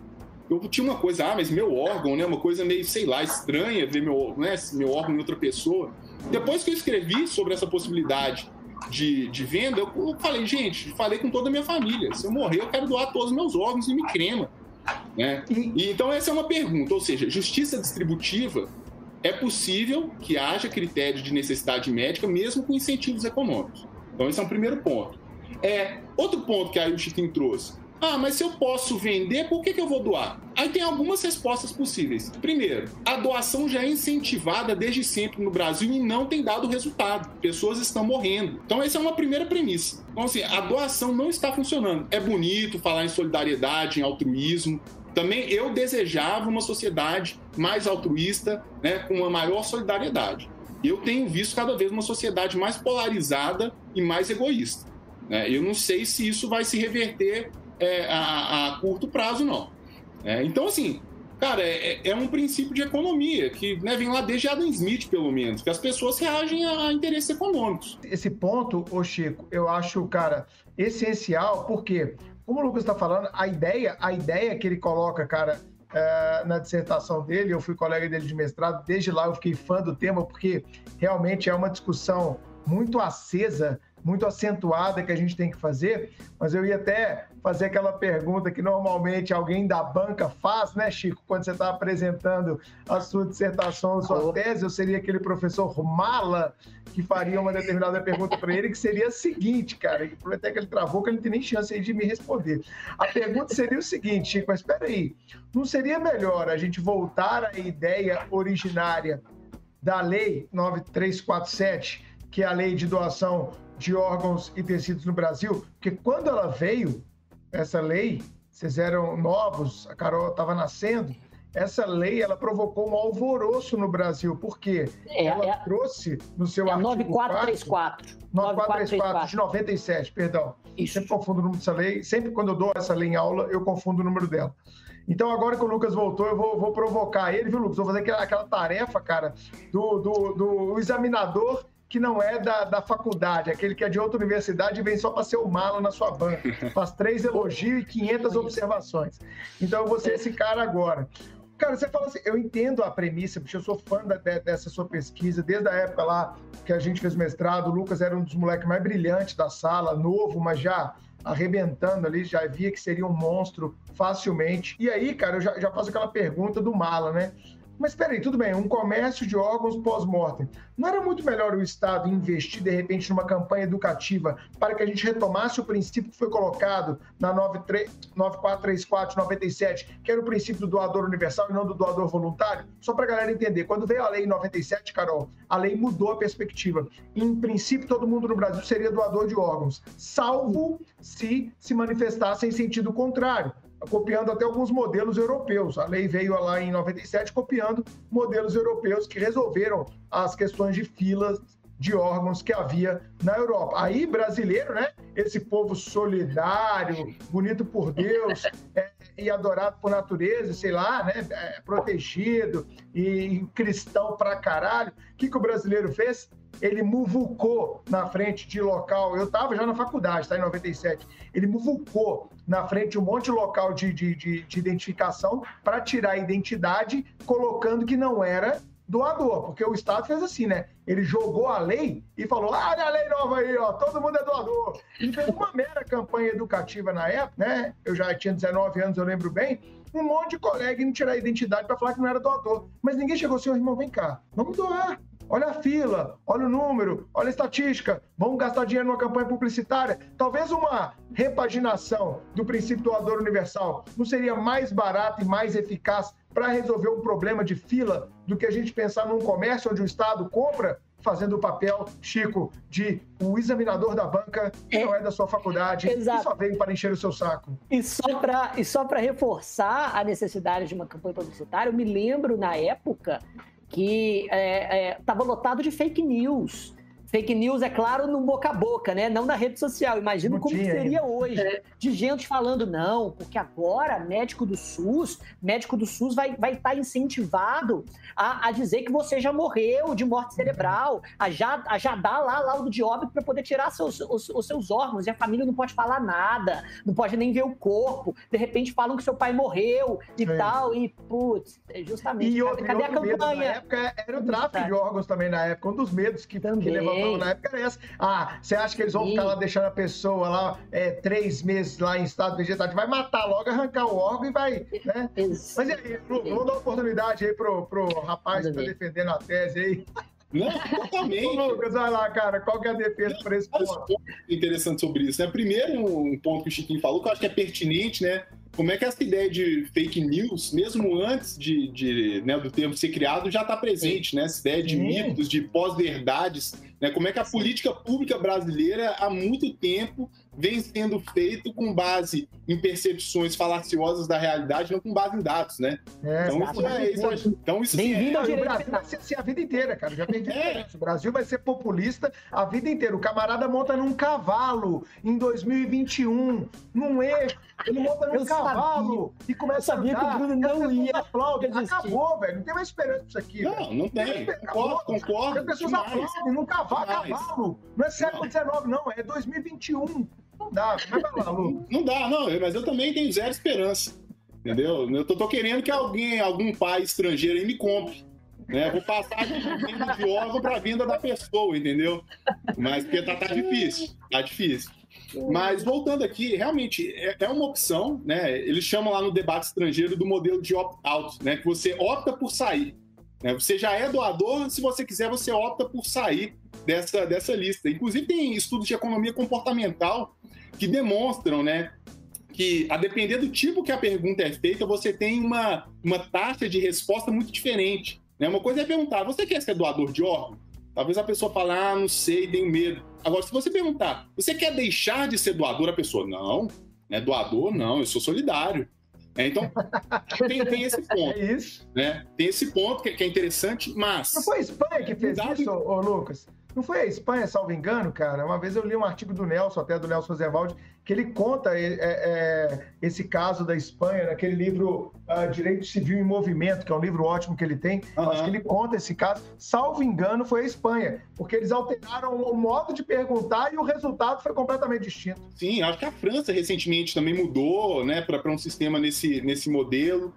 eu tinha uma coisa, ah, mas meu órgão, né? Uma coisa meio, sei lá, estranha ver meu, né, meu órgão em outra pessoa. Depois que eu escrevi sobre essa possibilidade de, de venda, eu falei, gente, falei com toda a minha família. Se eu morrer, eu quero doar todos os meus órgãos e me crema. Né? E, então, essa é uma pergunta, ou seja, justiça distributiva é possível que haja critério de necessidade médica, mesmo com incentivos econômicos. Então, esse é um primeiro ponto. É, outro ponto que a Chiquinho trouxe, ah, mas se eu posso vender, por que, que eu vou doar? Aí tem algumas respostas possíveis. Primeiro, a doação já é incentivada desde sempre no Brasil e não tem dado resultado. Pessoas estão morrendo. Então, essa é uma primeira premissa. Então, assim, a doação não está funcionando. É bonito falar em solidariedade, em altruísmo, também eu desejava uma sociedade mais altruísta, né, com uma maior solidariedade. Eu tenho visto cada vez uma sociedade mais polarizada e mais egoísta. Né? Eu não sei se isso vai se reverter é, a, a, curto prazo, não. É, então, assim, cara, é, é, um princípio de economia que né, vem lá desde Adam Smith, pelo menos, que as pessoas reagem a, a interesses econômicos. Esse ponto, ô Chico, eu acho, cara, essencial, porque, como o Lucas está falando, a ideia, a ideia que ele coloca, cara, é, na dissertação dele, eu fui colega dele de mestrado, desde lá eu fiquei fã do tema, porque realmente é uma discussão muito acesa muito acentuada que a gente tem que fazer, mas eu ia até fazer aquela pergunta que normalmente alguém da banca faz, né, Chico? Quando você está apresentando a sua dissertação, a sua tese, eu seria aquele professor mala que faria uma determinada pergunta para ele, que seria a seguinte, cara, até que ele travou, que ele não tem nem chance de me responder. A pergunta seria o seguinte, Chico, mas espera aí, não seria melhor a gente voltar à ideia originária da Lei 9347, que é a lei de doação de órgãos e tecidos no Brasil, porque quando ela veio, essa lei, vocês eram novos, a Carol estava nascendo, essa lei ela provocou um alvoroço no Brasil, porque é, ela é, trouxe no seu é artigo 9434. 9434 de 97, perdão. Isso. Sempre confundo o número dessa lei, sempre quando eu dou essa lei em aula, eu confundo o número dela. Então, agora que o Lucas voltou, eu vou, vou provocar ele, viu, Lucas? Vou fazer aquela, aquela tarefa, cara, do, do, do examinador que não é da, da faculdade, aquele que é de outra universidade e vem só para ser o mala na sua banca. Faz três elogios e 500 observações. Então eu vou ser esse cara agora. Cara, você fala assim, eu entendo a premissa, porque eu sou fã da, dessa sua pesquisa, desde a época lá que a gente fez mestrado, o Lucas era um dos moleques mais brilhantes da sala, novo, mas já arrebentando ali, já via que seria um monstro facilmente. E aí, cara, eu já, já faço aquela pergunta do mala, né? Mas espera aí, tudo bem, um comércio de órgãos pós-mortem. Não era muito melhor o Estado investir, de repente, numa campanha educativa para que a gente retomasse o princípio que foi colocado na 9434 97, que era o princípio do doador universal e não do doador voluntário? Só para a galera entender. Quando veio a lei em 97, Carol, a lei mudou a perspectiva. Em princípio, todo mundo no Brasil seria doador de órgãos, salvo se se manifestasse em sentido contrário copiando até alguns modelos europeus. A lei veio lá em 97 copiando modelos europeus que resolveram as questões de filas de órgãos que havia na Europa. Aí, brasileiro, né? Esse povo solidário, bonito por Deus é, e adorado por natureza, sei lá, né? É, protegido e cristão pra caralho. O que, que o brasileiro fez? Ele muvucou na frente de local. Eu estava já na faculdade, tá? Em 97. Ele muvucou na frente um monte de local de, de, de, de identificação para tirar a identidade, colocando que não era doador, porque o Estado fez assim, né? Ele jogou a lei e falou: ah, olha a lei nova aí, ó, todo mundo é doador. Ele fez uma mera campanha educativa na época, né? Eu já tinha 19 anos, eu lembro bem. Um monte de colega indo tirar a identidade para falar que não era doador. Mas ninguém chegou assim, irmão, vem cá, vamos doar. Olha a fila, olha o número, olha a estatística. Vamos gastar dinheiro numa campanha publicitária. Talvez uma repaginação do princípio doador universal não seria mais barata e mais eficaz para resolver um problema de fila do que a gente pensar num comércio onde o Estado compra fazendo o papel, Chico, de o examinador da banca que é. não é da sua faculdade Exato. e só veio para encher o seu saco. E só para reforçar a necessidade de uma campanha publicitária, eu me lembro na época que estava é, é, lotado de fake news. Fake news, é claro, no boca a boca, né? Não na rede social. Imagina como seria ainda. hoje. É. De gente falando, não, porque agora médico do SUS, médico do SUS vai estar vai tá incentivado a, a, dizer que você já morreu de morte cerebral, a já, a já dar lá laudo de óbito para poder tirar seus, os, os, seus órgãos. E a família não pode falar nada, não pode nem ver o corpo. De repente falam que seu pai morreu e é. tal. E, putz, é justamente. E outro, cadê, cadê a campanha? na época era o tráfico de órgãos também na época. Um dos medos que, que levantou na época era essa. Ah, você acha que eles vão Sim. ficar lá deixando a pessoa lá é, três meses lá em estado vegetativo? Vai matar logo, arrancar o órgão e vai. Né? Mas e aí, Lu, vamos dar uma oportunidade aí pro, pro rapaz que tá defendendo a tese aí. Não, totalmente. Ô, Lucas, vai lá, cara, qual que é a defesa para esse ponto? Interessante sobre isso, né? Primeiro, um ponto que o Chiquinho falou, que eu acho que é pertinente, né? Como é que essa ideia de fake news, mesmo antes de, de né, do termo ser criado, já está presente, né? Essa ideia de mitos, de pós-verdades, né? Como é que a política pública brasileira há muito tempo vem sendo feito com base em percepções falaciosas da realidade, não com base em dados, né? É, então, isso é, isso é, então isso Bem-vindo ao direito. O Brasil vai ser assim a vida inteira, cara. Já perdi é. O Brasil vai ser populista a vida inteira. O camarada monta num cavalo em 2021, num eixo. Ele monta num eu cavalo sabia. e começa a andar. que o Bruno não ia. Aplaude. Acabou, velho. Não tem mais esperança isso aqui. Não, velho. não tem. Concordo, concordo. As pessoas aplaudem num cavalo, cavalo. Não é século XIX, não. É 2021. Não dá, vai lá, Lu. Não dá, não, mas eu também tenho zero esperança. Entendeu? Eu tô, tô querendo que alguém, algum pai estrangeiro aí me compre. Né? Vou passar de venda de órgão para venda da pessoa, entendeu? Mas porque tá, tá difícil, tá difícil. Mas voltando aqui, realmente é, é uma opção, né? Eles chamam lá no debate estrangeiro do modelo de opt-out, né? Que você opta por sair. Né? Você já é doador, se você quiser, você opta por sair dessa, dessa lista. Inclusive, tem estudos de economia comportamental que demonstram, né, que a depender do tipo que a pergunta é feita, você tem uma, uma taxa de resposta muito diferente. Né? Uma coisa é perguntar, você quer ser doador de órgão? Talvez a pessoa fale, ah, não sei, tenho medo. Agora, se você perguntar, você quer deixar de ser doador? A pessoa, não, né? doador não, eu sou solidário. É, então, tem, tem, esse ponto. É isso. Né? Tem esse ponto que, que, é interessante, mas. Não foi a Espanha que fez isso, ô, Lucas? Não foi a Espanha, salvo engano, cara? Uma vez eu li um artigo do Nelson, até do Nelson Zevaldi, que ele conta é, é, esse caso da Espanha, naquele livro uh, Direito Civil em Movimento, que é um livro ótimo que ele tem. Uhum. Acho que ele conta esse caso. Salvo engano, foi a Espanha, porque eles alteraram o modo de perguntar e o resultado foi completamente distinto. Sim, acho que a França recentemente também mudou né, para um sistema nesse, nesse modelo.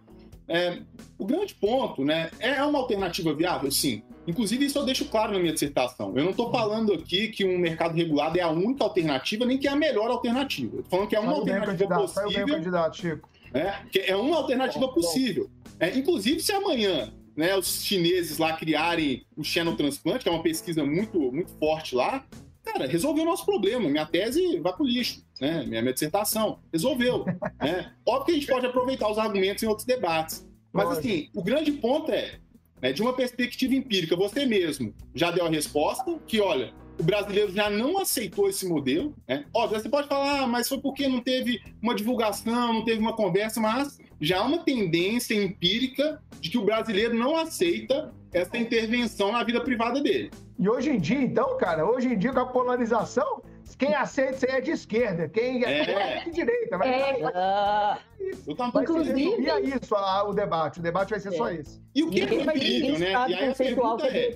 É, o grande ponto, né, é uma alternativa viável, sim. Inclusive, isso eu deixo claro na minha dissertação. Eu não estou falando aqui que um mercado regulado é a única alternativa, nem que é a melhor alternativa. Estou falando que é uma alternativa possível. Candidato, Chico. É, que é uma alternativa possível. É, inclusive, se amanhã né, os chineses lá criarem o xenotransplante, que é uma pesquisa muito, muito forte lá, cara, resolveu o nosso problema. Minha tese vai pro lixo, né? Minha, minha dissertação. Resolveu. né? Óbvio que a gente pode aproveitar os argumentos em outros debates. Mas, assim, o grande ponto é, né, de uma perspectiva empírica, você mesmo já deu a resposta que, olha, o brasileiro já não aceitou esse modelo. Né? Óbvio, você pode falar, ah, mas foi porque não teve uma divulgação, não teve uma conversa, mas já há uma tendência empírica de que o brasileiro não aceita essa intervenção na vida privada dele. E hoje em dia, então, cara, hoje em dia com a polarização, quem aceita isso aí é de esquerda, quem é, é. de direita. Mas é. Isso. Vai Inclusive... é isso a, o debate. O debate vai ser é. só esse. E o que é preferível, né? E aí a pergunta é...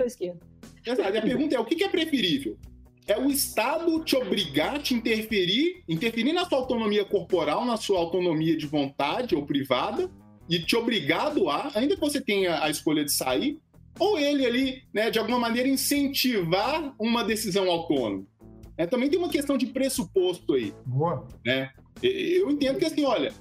Exato, a pergunta é, o que é preferível? É o Estado te obrigar, te interferir, interferir na sua autonomia corporal, na sua autonomia de vontade ou privada, e te obrigar a doar, ainda que você tenha a escolha de sair, ou ele ali, né, de alguma maneira, incentivar uma decisão autônoma. É, também tem uma questão de pressuposto aí. Boa. Né? Eu entendo que, assim, olha,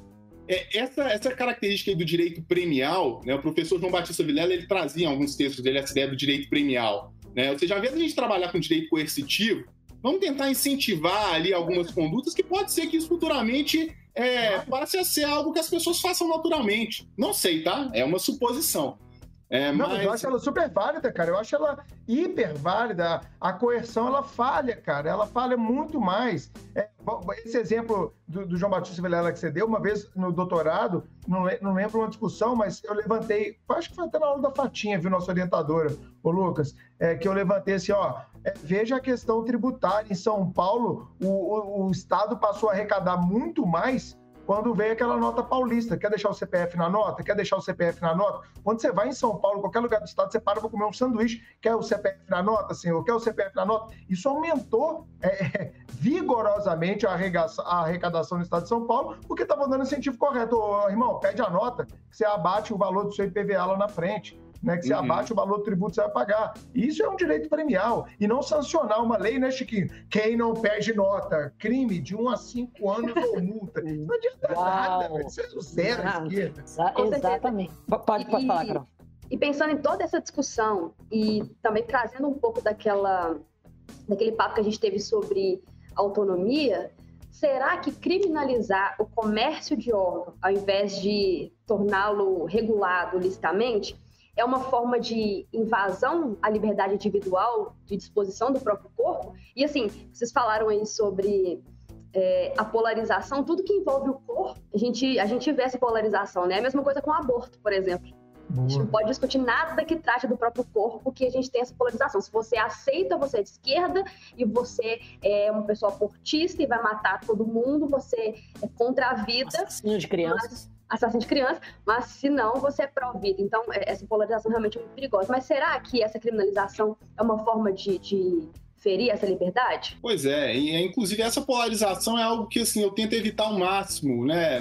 é, essa, essa característica do direito premial, né, o professor João Batista Vilela, ele trazia em alguns textos dele essa ideia do direito premial. Né? Ou seja, ao invés de a gente trabalhar com direito coercitivo, vamos tentar incentivar ali algumas condutas que pode ser que isso futuramente é, passe a ser algo que as pessoas façam naturalmente. Não sei, tá? É uma suposição. É, não, mas... eu acho ela super válida, cara. Eu acho ela hiper válida. A coerção, ela falha, cara. Ela falha muito mais. É, esse exemplo do, do, João Batista Vilela que você deu, uma vez no doutorado, não, não lembro uma discussão, mas eu levantei, acho que foi até na aula da Fatinha, viu, nossa orientadora, o Lucas, é, que eu levantei assim, ó, é, veja a questão tributária. Em São Paulo, o, o, o Estado passou a arrecadar muito mais quando vem aquela nota paulista. Quer deixar o CPF na nota? Quer deixar o CPF na nota? Quando você vai em São Paulo, qualquer lugar do estado, você para para comer um sanduíche. Quer o CPF na nota, senhor? Quer o CPF na nota? Isso aumentou é, vigorosamente a arrecadação no estado de São Paulo, porque estava dando incentivo correto. Ô, irmão, pede a nota, você abate o valor do seu IPVA lá na frente né, que se uhum. abate o valor do tributo você vai pagar. Isso é um direito premial. E não sancionar uma lei, né, Chiquinho? Quem não pede nota, crime de 1 a 5 anos ou multa. Não adianta Uau. nada, isso é zero à esquerda. Exatamente. Pode, pode falar, Carol. E pensando em toda essa discussão e também trazendo um pouco daquela, daquele papo que a gente teve sobre autonomia, será que criminalizar o comércio de órgão, ao invés de torná-lo regulado licitamente, é uma forma de invasão à liberdade individual, de disposição do próprio corpo. E assim, vocês falaram aí sobre é, a polarização, tudo que envolve o corpo, a gente, a gente vê essa polarização, né? A mesma coisa com o aborto, por exemplo. Boa. A gente não pode discutir nada que trate do próprio corpo, que a gente tem essa polarização. Se você aceita, você é de esquerda, e você é uma pessoa abortista e vai matar todo mundo, você é contra a vida. Assassino de crianças. Mas assassino de criança, mas se não, você é pró-vida. Então, é, essa polarização realmente é muito perigosa. Mas será que essa criminalização é uma forma de, de ferir essa liberdade? Pois é, e é, inclusive essa polarização é algo que assim, eu tento evitar ao máximo, né,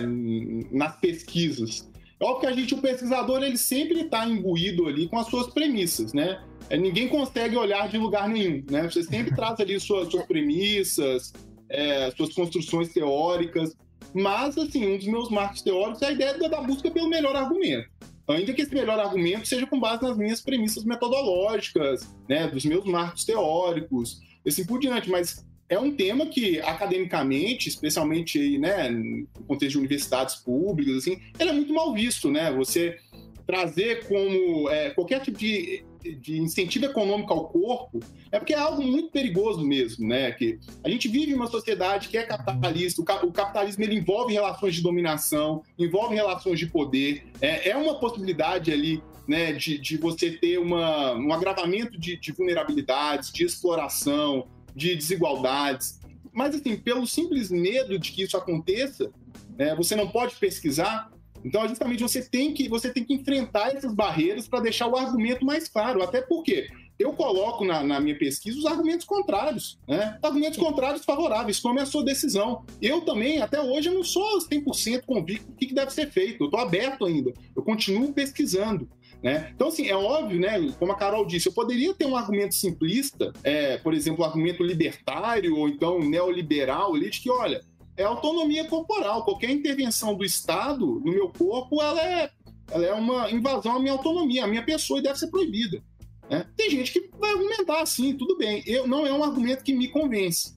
nas pesquisas. É óbvio que a gente, o pesquisador, ele sempre está imbuído ali com as suas premissas, né? É, ninguém consegue olhar de lugar nenhum, né? Você sempre traz ali suas, suas premissas, é, suas construções teóricas, mas, assim, um dos meus marcos teóricos é a ideia da busca pelo melhor argumento. Ainda que esse melhor argumento seja com base nas minhas premissas metodológicas, né, dos meus marcos teóricos, assim por diante. Mas é um tema que, academicamente, especialmente aí, né, no contexto de universidades públicas, assim, ele é muito mal visto, né? Você trazer como é, qualquer tipo de, de incentivo econômico ao corpo, é porque é algo muito perigoso mesmo, né? Que a gente vive uma sociedade que é capitalista, o capitalismo ele envolve relações de dominação, envolve relações de poder, é, é uma possibilidade ali né, de, de você ter uma, um agravamento de, de vulnerabilidades, de exploração, de desigualdades. Mas, assim, pelo simples medo de que isso aconteça, né, você não pode pesquisar, então, justamente, você tem que, você tem que enfrentar essas barreiras para deixar o argumento mais claro. Até porque eu coloco na, na, minha pesquisa os argumentos contrários, né? Argumentos contrários favoráveis, como é a sua decisão. Eu também, até hoje, não sou 100% convicto do que, que deve ser feito. Eu estou aberto ainda. Eu continuo pesquisando. Né? Então, assim, é óbvio, né? Como a Carol disse, eu poderia ter um argumento simplista, é, por exemplo, um argumento libertário ou então neoliberal ali, de que, olha, é autonomia corporal. Qualquer intervenção do Estado no meu corpo, ela é, ela é uma invasão à minha autonomia, à minha pessoa e deve ser proibida. Né? Tem gente que vai argumentar assim, tudo bem. Eu, não é um argumento que me convence.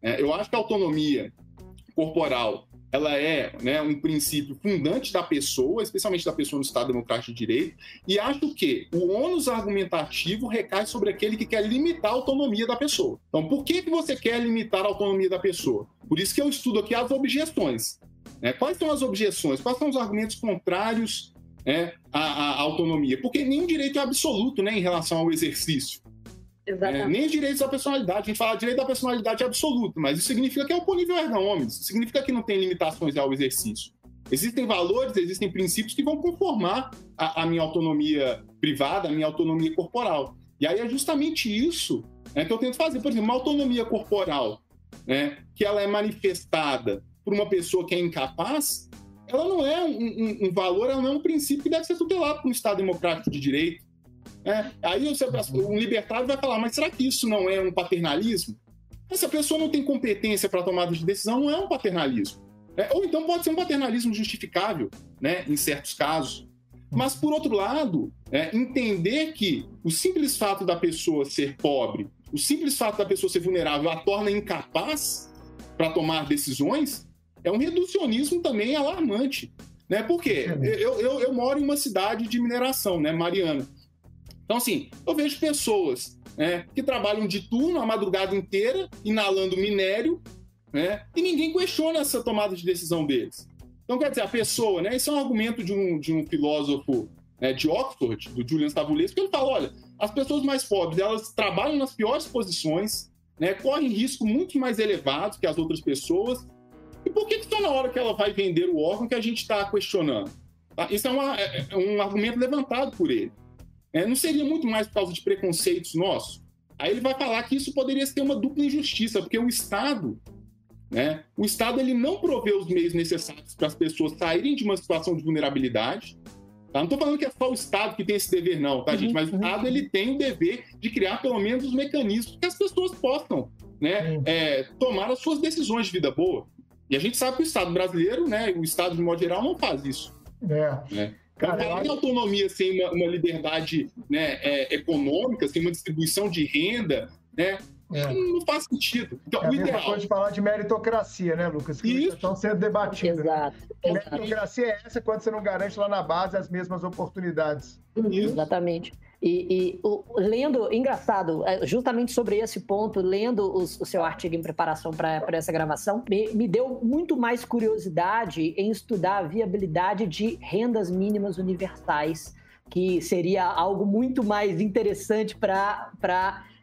É, eu acho que a autonomia corporal ela é né, um princípio fundante da pessoa, especialmente da pessoa no Estado Democrático de Direito, e acho que o ônus argumentativo recai sobre aquele que quer limitar a autonomia da pessoa. Então, por que, que você quer limitar a autonomia da pessoa? Por isso que eu estudo aqui as objeções. Né? Quais são as objeções? Quais são os argumentos contrários né, à, à, autonomia? Porque nenhum direito é absoluto né, em relação ao exercício. É, nem os direitos da personalidade. A gente fala direito da personalidade absoluto, mas isso significa que é oponível erga homens. Significa que não tem limitações ao exercício. Existem valores, existem princípios que vão conformar a, a minha autonomia privada, a minha autonomia corporal. E aí é justamente isso né, que eu tento fazer. Por exemplo, uma autonomia corporal, né, que ela é manifestada por uma pessoa que é incapaz, ela não é um, um, um valor, ela não é um princípio que deve ser tutelado por um Estado democrático de direito. É, aí você, um libertário vai falar, mas será que isso não é um paternalismo? Se a pessoa não tem competência para tomada de decisão, não é um paternalismo. É, ou então pode ser um paternalismo justificável, né, em certos casos. Mas, por outro lado, é, entender que o simples fato da pessoa ser pobre, o simples fato da pessoa ser vulnerável, a torna incapaz para tomar decisões, é um reducionismo também alarmante. Né? Por quê? Eu, eu, eu moro em uma cidade de mineração, né, Mariana. Então, assim, eu vejo pessoas né, que trabalham de turno a madrugada inteira, inalando minério, né, e ninguém questiona essa tomada de decisão deles. Então, quer dizer, a pessoa, né, esse é um argumento de um, de um filósofo né, de Oxford, do Julian Stavulescu, que ele fala, olha, as pessoas mais pobres, elas trabalham nas piores posições, né, correm risco muito mais elevado que as outras pessoas, e por que, que só na hora que ela vai vender o órgão que a gente está questionando? Tá? Isso é, uma, é, é um argumento levantado por ele. É, não seria muito mais por causa de preconceitos nossos? Aí ele vai falar que isso poderia ser uma dupla injustiça, porque o Estado, né, o Estado ele não provê os meios necessários para as pessoas saírem de uma situação de vulnerabilidade. Tá? Não estou falando que é só o Estado que tem esse dever, não, tá, gente? Mas o uhum. Estado ele tem o dever de criar pelo menos os mecanismos que as pessoas possam né, é, tomar as suas decisões de vida boa. E a gente sabe que o Estado brasileiro, né, o Estado de modo geral, não faz isso. É. Né? Cara, não tem autonomia sem uma, uma liberdade né, é, econômica, sem uma distribuição de renda, né? É. Não faz sentido. Então, é o ideal. Pode falar de meritocracia, né, Lucas? Que Isso. estão sendo debatidos. Exato. Meritocracia é essa quando você não garante lá na base as mesmas oportunidades. Isso. Exatamente. E, e o, lendo, engraçado, é, justamente sobre esse ponto, lendo os, o seu artigo em preparação para essa gravação, me, me, deu muito mais curiosidade em estudar a viabilidade de rendas mínimas universais, que seria algo muito mais interessante para,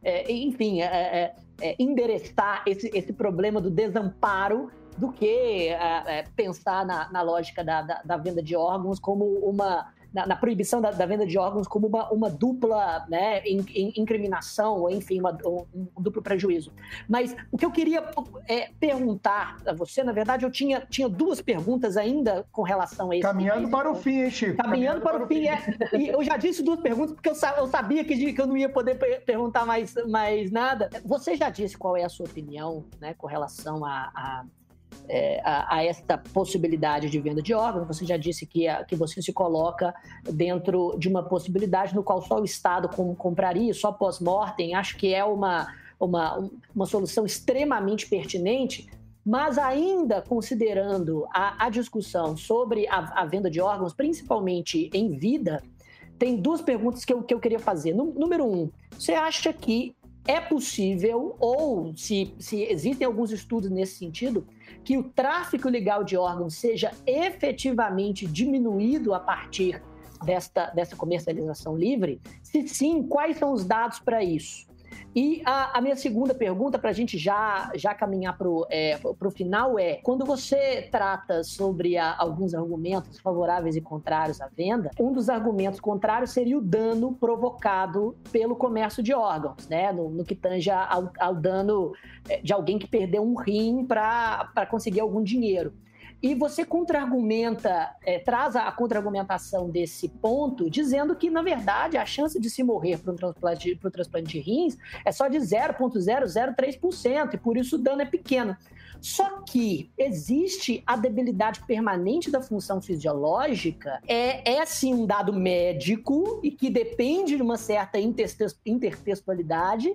é, enfim, é, é, é, endereçar esse, esse problema do desamparo do que é, pensar na, na lógica da, da, da venda de órgãos como uma na, na proibição da, da, venda de órgãos como uma, uma dupla né, in, in, incriminação, ou enfim, uma, um, um, duplo prejuízo. Mas o que eu queria é, perguntar a você, na verdade, eu tinha, tinha duas perguntas ainda com relação a esse. Caminhando para o fim, hein, Chico? Caminhando, Caminhando para, para, o fim, fim. É, e eu já disse duas perguntas, porque eu, eu sabia que, que eu não ia poder perguntar mais, mais nada. Você já disse qual é a sua opinião né, com relação a, a é, a, a, esta possibilidade de venda de órgãos. Você já disse que, a, que você se coloca dentro de uma possibilidade no qual só o Estado com, compraria, só pós-mortem. Acho que é uma, uma, uma solução extremamente pertinente, mas ainda considerando a, a discussão sobre a, a, venda de órgãos, principalmente em vida, tem duas perguntas que eu, que eu queria fazer. Número um, você acha que é possível, ou se, se existem alguns estudos nesse sentido, que o tráfico legal de órgãos seja efetivamente diminuído a partir desta, dessa comercialização livre? Se sim, quais são os dados para isso? E a, a, minha segunda pergunta, para a gente já, já caminhar para o é, final, é: quando você trata sobre a, alguns argumentos favoráveis e contrários à venda, um dos argumentos contrários seria o dano provocado pelo comércio de órgãos, né? No, no que tange ao, ao dano é, de alguém que perdeu um rim para conseguir algum dinheiro. E você contra-argumenta, é, traz a contra-argumentação desse ponto, dizendo que, na verdade, a chance de se morrer para um transplante, um transplante de rins é só de 0,003%, e por isso o dano é pequeno. Só que existe a debilidade permanente da função fisiológica, é, é sim um dado médico e que depende de uma certa intertextualidade,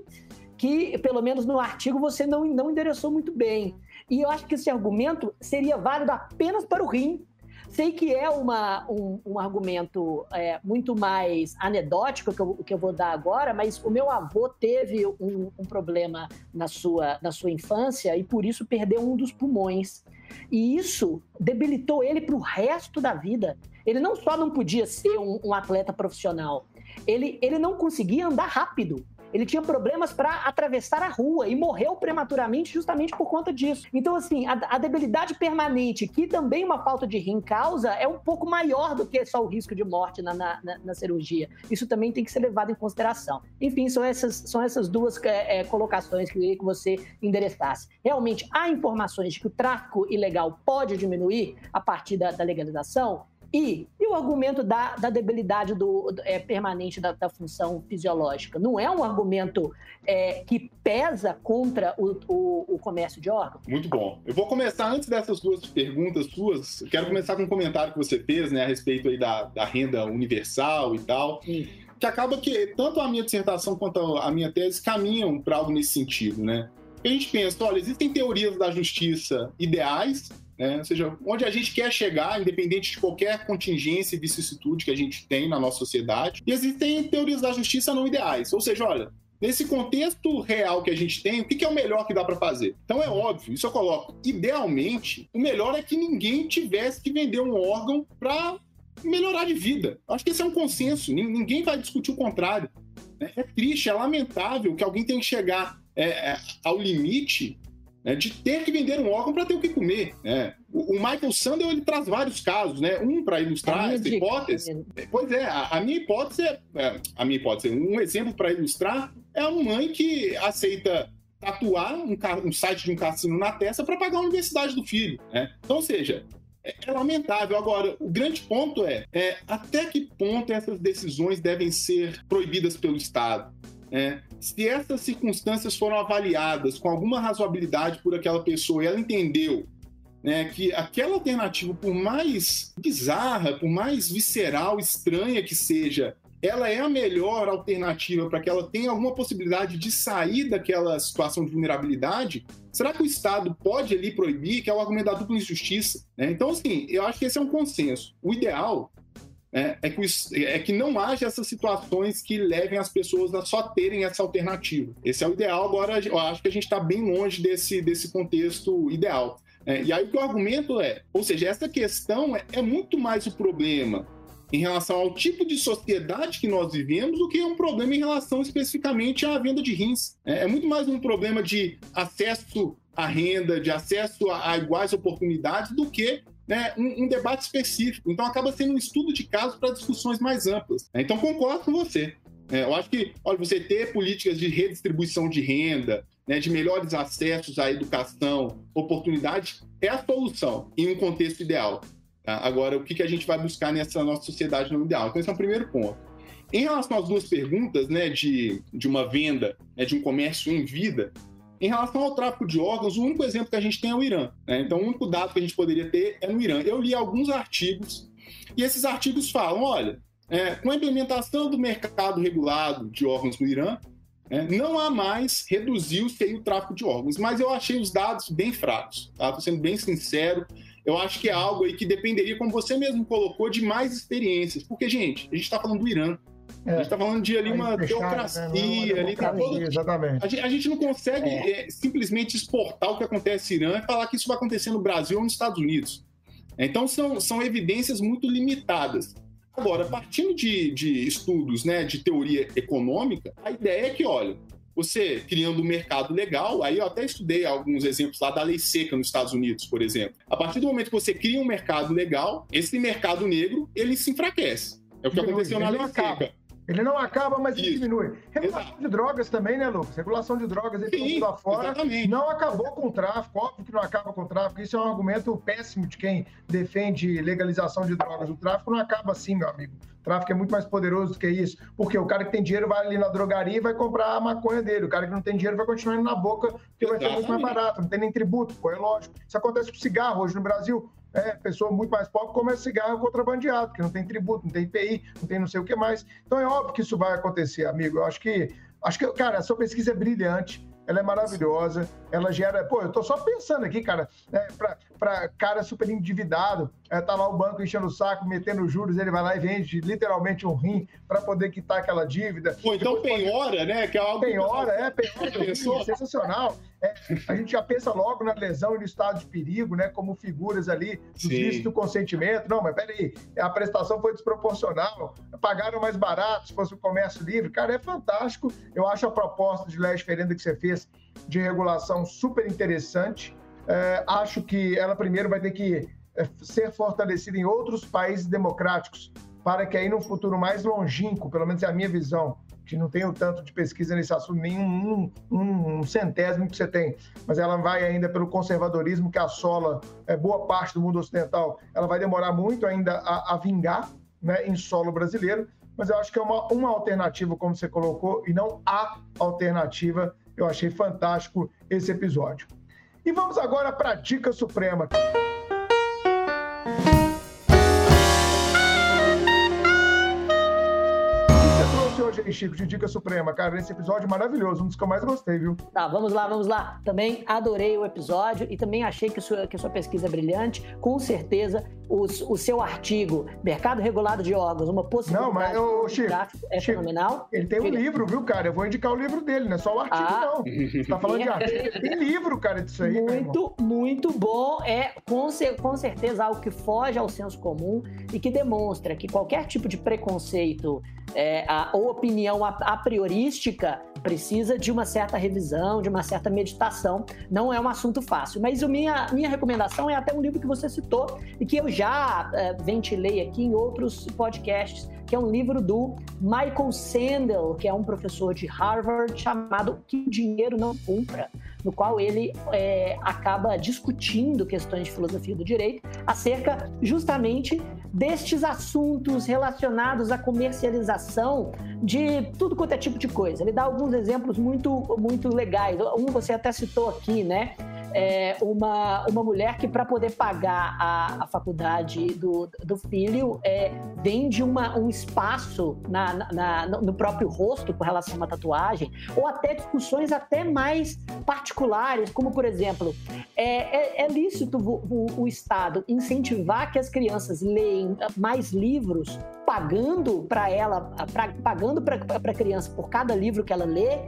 que, pelo menos no artigo, você não, não endereçou muito bem. E eu acho que esse argumento seria válido apenas para o rim. Sei que é uma, um, um argumento é, muito mais anedótico que eu, que eu vou dar agora, mas o meu avô teve um, um problema na sua, na sua infância e por isso perdeu um dos pulmões. E isso debilitou ele para o resto da vida. Ele não só não podia ser um, um atleta profissional, ele, ele não conseguia andar rápido ele tinha problemas para atravessar a rua e morreu prematuramente justamente por conta disso. Então, assim, a, a, debilidade permanente, que também uma falta de rim causa, é um pouco maior do que só o risco de morte na, na, na cirurgia. Isso também tem que ser levado em consideração. Enfim, são essas, são essas duas é, é, colocações que eu queria que você endereçasse. Realmente, há informações de que o tráfico ilegal pode diminuir a partir da, da legalização? E, e o argumento da, da debilidade do, é, permanente da, da, função fisiológica? Não é um argumento é, que pesa contra o, o, o, comércio de órgãos? Muito bom. Eu vou começar, antes dessas duas perguntas suas, quero começar com um comentário que você fez né, a respeito aí da, da renda universal e tal. Sim. Que acaba que tanto a minha dissertação quanto a minha tese caminham para algo nesse sentido, né? A gente pensa, olha, existem teorias da justiça ideais né? Ou seja, onde a gente quer chegar, independente de qualquer contingência e vicissitude que a gente tem na nossa sociedade. E existem teorias da justiça não ideais. Ou seja, olha, nesse contexto real que a gente tem, o que é o melhor que dá para fazer? Então é óbvio, isso eu coloco. Idealmente, o melhor é que ninguém tivesse que vender um órgão para melhorar de vida. Acho que esse é um consenso, ninguém vai discutir o contrário. É triste, é lamentável que alguém tenha que chegar é, é, ao limite né, de ter que vender um órgão para ter o que comer. Né? O, o, Michael Sandel ele traz vários casos, né? Um para ilustrar essa hipótese. Pois é, a, a minha hipótese é, é, a minha hipótese, um exemplo para ilustrar é uma mãe que aceita tatuar um, um, site de um cassino na testa para pagar a universidade do filho. Né? Então, ou seja, é, é lamentável. Agora, o grande ponto é, é até que ponto essas decisões devem ser proibidas pelo Estado. É, se essas circunstâncias foram avaliadas com alguma razoabilidade por aquela pessoa e ela entendeu né, que aquela alternativa, por mais bizarra, por mais visceral, estranha que seja, ela é a melhor alternativa para que ela tenha alguma possibilidade de sair daquela situação de vulnerabilidade, será que o Estado pode ali proibir, que é o argumento da dupla injustiça? Né? Então, assim, eu acho que esse é um consenso. O ideal é, é, que, é que não haja essas situações que levem as pessoas a só terem essa alternativa. Esse é o ideal, agora eu acho que a gente está bem longe desse, desse contexto ideal. É, e aí o argumento é, ou seja, essa questão é, é muito mais o problema em relação ao tipo de sociedade que nós vivemos do que um problema em relação especificamente à venda de rins. É, é muito mais um problema de acesso à renda, de acesso a, a iguais oportunidades, do que né, um, um, debate específico. Então acaba sendo um estudo de caso para discussões mais amplas. Então concordo com você. É, eu acho que, olha, você ter políticas de redistribuição de renda, né, de melhores acessos à educação, oportunidade, é a solução em um contexto ideal. Tá? Agora, o que, que a gente vai buscar nessa nossa sociedade não ideal? Então, esse é o primeiro ponto. Em relação às duas perguntas, né, de, de uma venda, né, de um comércio em vida, em relação ao tráfico de órgãos, o único exemplo que a gente tem é o Irã. Né? Então, o único dado que a gente poderia ter é no Irã. Eu li alguns artigos e esses artigos falam: olha, é, com a implementação do mercado regulado de órgãos no Irã, é, não há mais, reduziu-se o tráfico de órgãos. Mas eu achei os dados bem fracos, tá? Estou sendo bem sincero. Eu acho que é algo aí que dependeria, como você mesmo colocou, de mais experiências. Porque, gente, a gente está falando do Irã. É. A gente está falando de ali uma fechado, teocracia, né? ali tem todo... Exatamente. A gente, a gente não consegue é. É, simplesmente exportar o que acontece no Irã e falar que isso vai acontecer no Brasil ou nos Estados Unidos. Então são, são evidências muito limitadas. Agora, partindo de, de estudos né, de teoria econômica, a ideia é que, olha, você criando um mercado legal, aí eu até estudei alguns exemplos lá da lei seca nos Estados Unidos, por exemplo. A partir do momento que você cria um mercado legal, esse mercado negro, ele se enfraquece. É o que aconteceu na lei seca. Ele não acaba, mas ele diminui. Regulação Exato. de drogas também, né, Lucas? Regulação de drogas aí Sim, mundo afora. Exatamente. Não acabou com o tráfico, óbvio que não acaba com o tráfico. Isso é um argumento péssimo de quem defende legalização de drogas. O tráfico não acaba assim, meu amigo. O tráfico é muito mais poderoso do que isso. Porque o cara que tem dinheiro vai ali na drogaria e vai comprar a maconha dele. O cara que não tem dinheiro vai continuar indo na boca porque Exatamente. vai ser muito mais barato. Não tem nem tributo, pô, é lógico. Isso acontece com cigarro hoje no Brasil. É, pessoa muito mais pobre começa cigarro contrabandeado, que não tem tributo, não tem IPI, não tem não sei o que mais. Então é óbvio que isso vai acontecer, amigo. Eu acho que, acho que, cara, a sua pesquisa é brilhante. ela é maravilhosa, ela gera. Pô, eu tô só pensando aqui, cara, né, para cara super endividado, é, tá lá o banco enchendo o saco, metendo juros, ele vai lá e vende literalmente um rim para poder quitar aquela dívida. Então penhora, pode... né? Que é algo penhora, é, penhora, é sensacional. É, a gente já pensa logo na lesão e no estado de perigo, né? Como figuras ali do do consentimento. Não, mas peraí, a prestação foi desproporcional, pagaram mais barato se fosse o comércio livre. Cara, é fantástico. Eu acho a proposta de lei diferente que você fez de regulação super interessante. É, acho que ela primeiro vai ter que ser fortalecida em outros países democráticos, para que aí no futuro mais longínquo, pelo menos é a minha visão, que não tenho tanto de pesquisa nesse assunto, nenhum um, um, centésimo que você tem, mas ela vai ainda pelo conservadorismo que assola é, boa parte do mundo ocidental, ela vai demorar muito ainda a, a vingar né, em solo brasileiro, mas eu acho que é uma, uma alternativa, como você colocou, e não a alternativa. Eu achei fantástico esse episódio. E vamos agora para a Dica Suprema. Hoje aí, Chico, de Dica Suprema, cara, esse episódio maravilhoso, um dos que eu mais gostei, viu? Tá, vamos lá, vamos lá. Também adorei o episódio e também achei que, sua, que sua pesquisa é brilhante. Com certeza, o, o seu artigo, Mercado Regulado de Órgãos, uma possibilidade não, mas, ô, Chico, é Chico, fenomenal. Ele tem um livro, viu, cara? Eu vou indicar o livro dele, não é só o artigo, ah, não. Tá falando de artigo. Tem livro, cara, disso aí. Muito, muito bom. É com, com certeza algo que foge ao senso comum e que demonstra que qualquer tipo de preconceito é, a, ou opinião a, a priorística precisa de uma certa revisão, de uma certa meditação. Não é um assunto fácil. Mas a minha, minha recomendação é até um livro que você citou e que eu já é, ventilei aqui em outros podcasts, que é um livro do Michael Sandel, que é um professor de Harvard, chamado Que o Dinheiro Não Compra, no qual ele é, acaba discutindo questões de filosofia do direito acerca justamente destes assuntos relacionados à comercialização de tudo quanto é tipo de coisa. Ele dá alguns exemplos muito, muito legais. Um você até citou aqui, né? é, uma, uma mulher que, para poder pagar a, a faculdade do, do filho, é, vende uma, um espaço na, na, no próprio rosto com relação a uma tatuagem, ou até discussões até mais particulares, como, por exemplo, é, é, é lícito o, o, o Estado incentivar que as crianças leem mais livros pagando para ela, pra, pagando para a criança por cada livro que ela lê,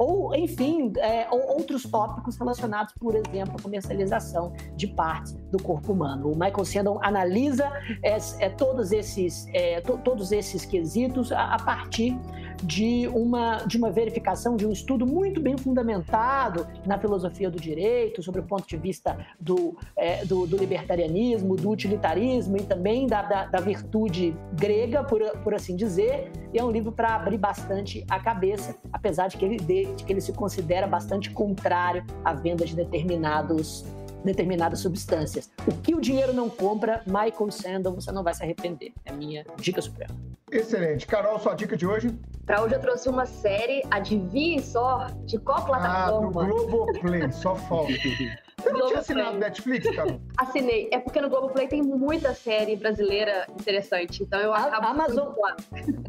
ou, enfim, é, ou outros tópicos relacionados, por exemplo, à comercialização de partes do corpo humano. O Michael Sandon analisa é, é, todos, esses, é, to, todos esses quesitos a, a partir de uma, de uma verificação, de um estudo muito bem fundamentado na filosofia do direito, sobre o ponto de vista do, é, do, do, libertarianismo, do utilitarismo e também da, da, da virtude grega, por, por assim dizer. E é um livro para abrir bastante a cabeça, apesar de que, ele, de que ele se considera bastante contrário à venda de determinados determinadas substâncias. O que o dinheiro não compra, Michael Sandel, você não vai se arrepender. É a minha dica suprema. Excelente. Carol, sua dica de hoje? Para hoje eu trouxe uma série, adivinhe só, de qual plataforma? Ah, do Globoplay, só falta. Você não tinha assinado Netflix, cara? Assinei. É porque no Globoplay tem muita série brasileira interessante. Então eu acabo. A Amazon.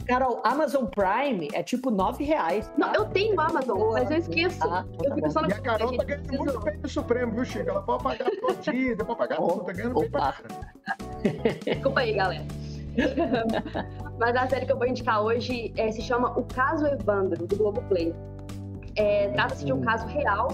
Carol, Amazon Prime é tipo nove reais. Tá? Não, eu tenho Amazon, Boa. mas eu esqueço. Ah, então eu fico tá só no. E a Carol tá ganhando muito bem no Supremo, viu, Chico? Ela pode pagar todo dia, pode pagar tudo. Tá ganhando bem pra Desculpa aí, galera. Mas a série que eu vou indicar hoje é, se chama O Caso Evandro, do Globoplay. É, Trata-se de um caso real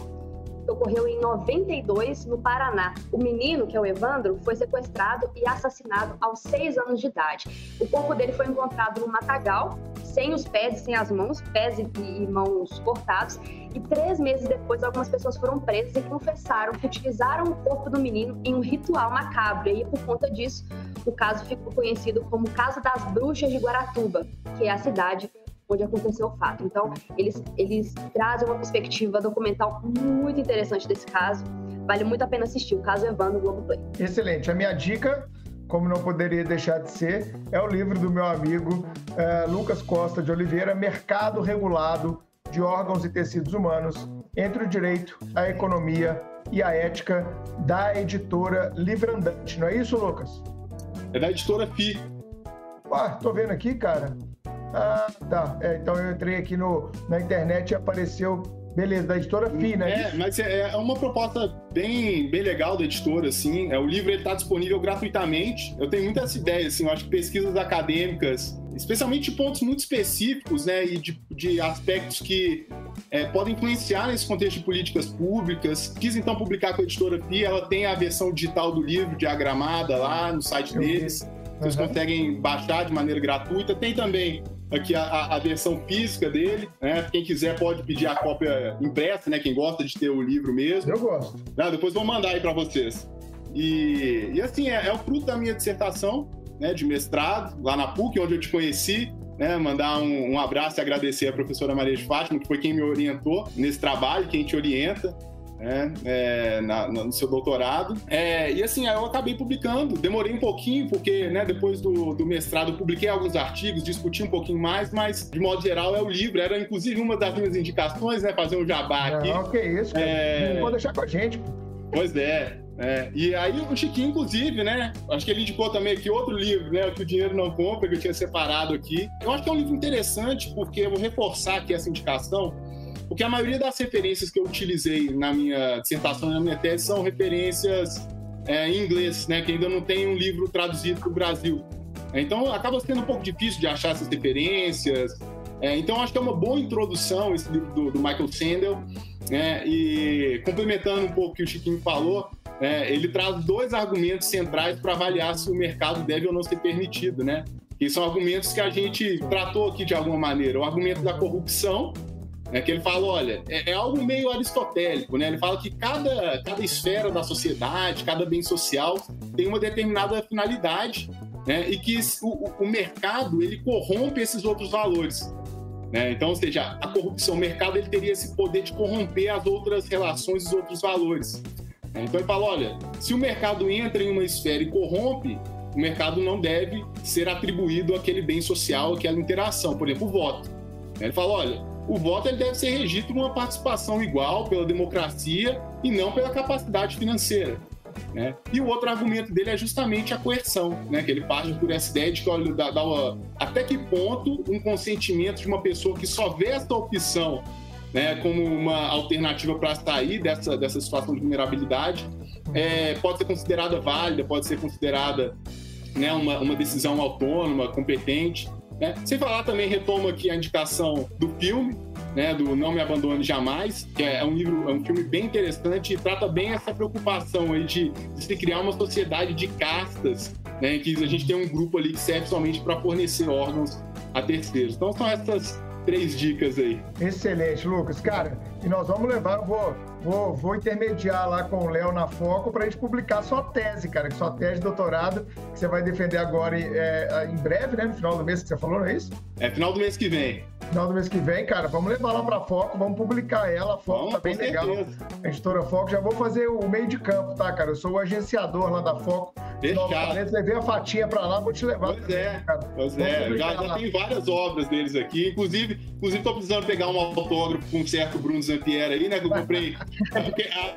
ocorreu em 92 no Paraná. O menino, que é o Evandro, foi sequestrado e assassinado aos seis anos de idade. O corpo dele foi encontrado no matagal, sem os pés e sem as mãos, pés e mãos cortados. E três meses depois, algumas pessoas foram presas e confessaram que utilizaram o corpo do menino em um ritual macabro. E por conta disso, o caso ficou conhecido como Caso das Bruxas de Guaratuba, que é a cidade onde aconteceu o fato. Então, eles, eles trazem uma perspectiva documental muito interessante desse caso. Vale muito a pena assistir. O caso Evandro Globoplay. Excelente. A minha dica, como não poderia deixar de ser, é o livro do meu amigo é, Lucas Costa de Oliveira, Mercado Regulado de Órgãos e Tecidos Humanos entre o Direito, a Economia e a Ética, da editora Livrandante. Não é isso, Lucas? É da editora FI. Ah, tô vendo aqui, cara. Ah, tá. É, então eu entrei aqui no, na internet e apareceu Beleza, da editora Fina. É, mas é, é, uma proposta bem, bem legal da editora, assim. É, o livro está disponível gratuitamente. Eu tenho muitas ideias, assim, eu acho que pesquisas acadêmicas, especialmente de pontos muito específicos, né, e de, de aspectos que é, podem influenciar nesse contexto de políticas públicas. Quis então publicar com a editora FIA, ela tem a versão digital do livro diagramada lá no site deles. Vocês uhum. conseguem baixar de maneira gratuita. Tem também aqui a, a, versão física dele, né? Quem quiser pode pedir a cópia impressa, né? Quem gosta de ter o livro mesmo. Eu gosto. Né? Depois vou mandar aí para vocês. E, e assim, é, é, o fruto da minha dissertação né, de mestrado, lá na PUC, onde eu te conheci. Né, mandar um, um abraço e agradecer a professora Maria de Fátima, que foi quem me orientou nesse trabalho, quem te orienta né, é, na, no seu doutorado. É, e assim, eu acabei publicando, demorei um pouquinho, porque né, depois do, do mestrado eu publiquei alguns artigos, discuti um pouquinho mais, mas de modo geral é o livro. Era inclusive uma das minhas indicações, né? Fazer um jabá aqui. Não, que isso, cara. É... Pode deixar com a gente. Pois é. É, e aí o Chiquinho, inclusive, né? Acho que ele indicou também aqui outro livro, né? O que o dinheiro não compra, que eu tinha separado aqui. Eu acho que é um livro interessante, porque eu vou reforçar aqui essa indicação porque a maioria das referências que eu utilizei na minha dissertação e na minha tese são referências é, em inglês, né, que ainda não tem um livro traduzido para o Brasil. Então acaba sendo um pouco difícil de achar essas referências. É, então acho que é uma boa introdução esse livro do, do Michael Sandel. Né, e complementando um pouco o que o Chiquinho falou, é, ele traz dois argumentos centrais para avaliar se o mercado deve ou não ser permitido, né? Que são argumentos que a gente tratou aqui de alguma maneira. O argumento da corrupção, é que ele fala, olha, é, é, algo meio aristotélico, né? Ele fala que cada, cada esfera da sociedade, cada bem social tem uma determinada finalidade, né? E que o, o mercado ele corrompe esses outros valores. Né? Então, ou seja, a corrupção, o mercado ele teria esse poder de corromper as outras relações, os outros valores. Então ele fala, olha, se o mercado entra em uma esfera e corrompe, o mercado não deve ser atribuído àquele bem social, àquela interação, por exemplo, o voto. Ele fala, olha, o voto ele deve ser regido por uma participação igual pela democracia e não pela capacidade financeira. Né? E o outro argumento dele é justamente a coerção, né? que ele parte por essa ideia de que olha, dá, dá uma, até que ponto um consentimento de uma pessoa que só vê essa opção né, como uma alternativa para sair dessa, dessa situação de vulnerabilidade é, pode ser considerada válida, pode ser considerada né, uma, uma decisão autônoma, competente. Né? Sem falar também, retomo aqui a indicação do filme, né, do Não Me Abandone Jamais, que é um livro, é um filme bem interessante e trata bem essa preocupação aí de, de se criar uma sociedade de castas, né, em que a gente tem um grupo ali que serve somente para fornecer órgãos a terceiros. Então são essas três dicas aí. Excelente, Lucas. Cara, e nós vamos levar, eu vou Vou, vou intermediar lá com o Léo na Foco para a gente publicar sua tese, cara, sua tese de doutorado, que você vai defender agora é, em breve, né? No final do mês que você falou, não é isso? É final do mês que vem. Final do mês que vem, cara, vamos levar lá para Foco, vamos publicar ela. A Foco vamos, tá bem legal. A editora Foco, já vou fazer o meio de campo, tá, cara? Eu sou o agenciador lá da Foco. Fechado. Levei a fatinha para lá, vou te levar. Pois também, é, cara. pois é. Já, já tem várias obras deles aqui. Inclusive, inclusive tô precisando pegar um autógrafo com um certo Bruno Zampieri aí, né? Que eu comprei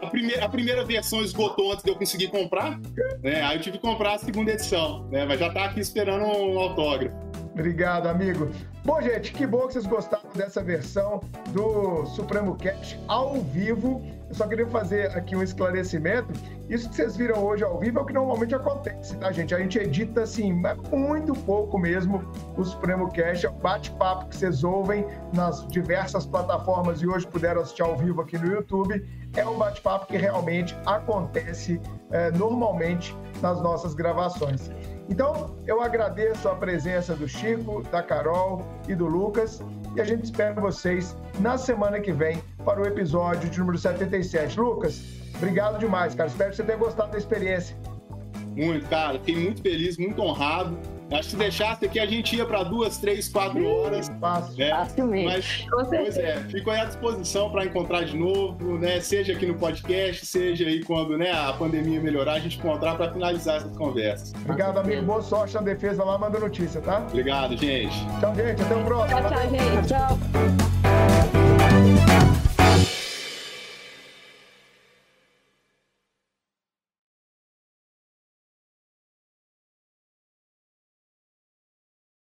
a, primeira, a primeira versão esgotou antes de eu conseguir comprar, né? Aí eu tive que comprar a segunda edição, né? Mas já tá aqui esperando um autógrafo. Obrigado, amigo. Bom, gente, que bom que vocês gostaram dessa versão do Supremo Cash ao vivo. Eu só queria fazer aqui um esclarecimento. Isso que vocês viram hoje ao vivo é o que normalmente acontece, tá, gente? A gente edita, assim, muito pouco mesmo o Supremo Cash. É o bate-papo que vocês ouvem nas diversas plataformas e hoje puderam assistir ao vivo aqui no YouTube. É um bate-papo que realmente acontece é, normalmente nas nossas gravações. Então, eu agradeço a presença do Chico, da Carol e do Lucas e a gente espera vocês na semana que vem para o episódio de número 77. Lucas, obrigado demais, cara. Espero que você tenha gostado da experiência. Muito, cara. Fiquei muito feliz, muito honrado. Acho que se deixasse aqui, a gente ia para duas, três, quatro horas. Fácil. Né? Facilmente. Mas, pois é, fico aí à disposição para encontrar de novo, né? Seja aqui no podcast, seja aí quando né, a pandemia melhorar, a gente encontrar para finalizar essas conversas. Obrigado, amigo. Boa sorte na defesa lá, manda notícia, tá? Obrigado, gente. Tchau, gente. Até o próximo. Tchau, tchau, gente. Tchau.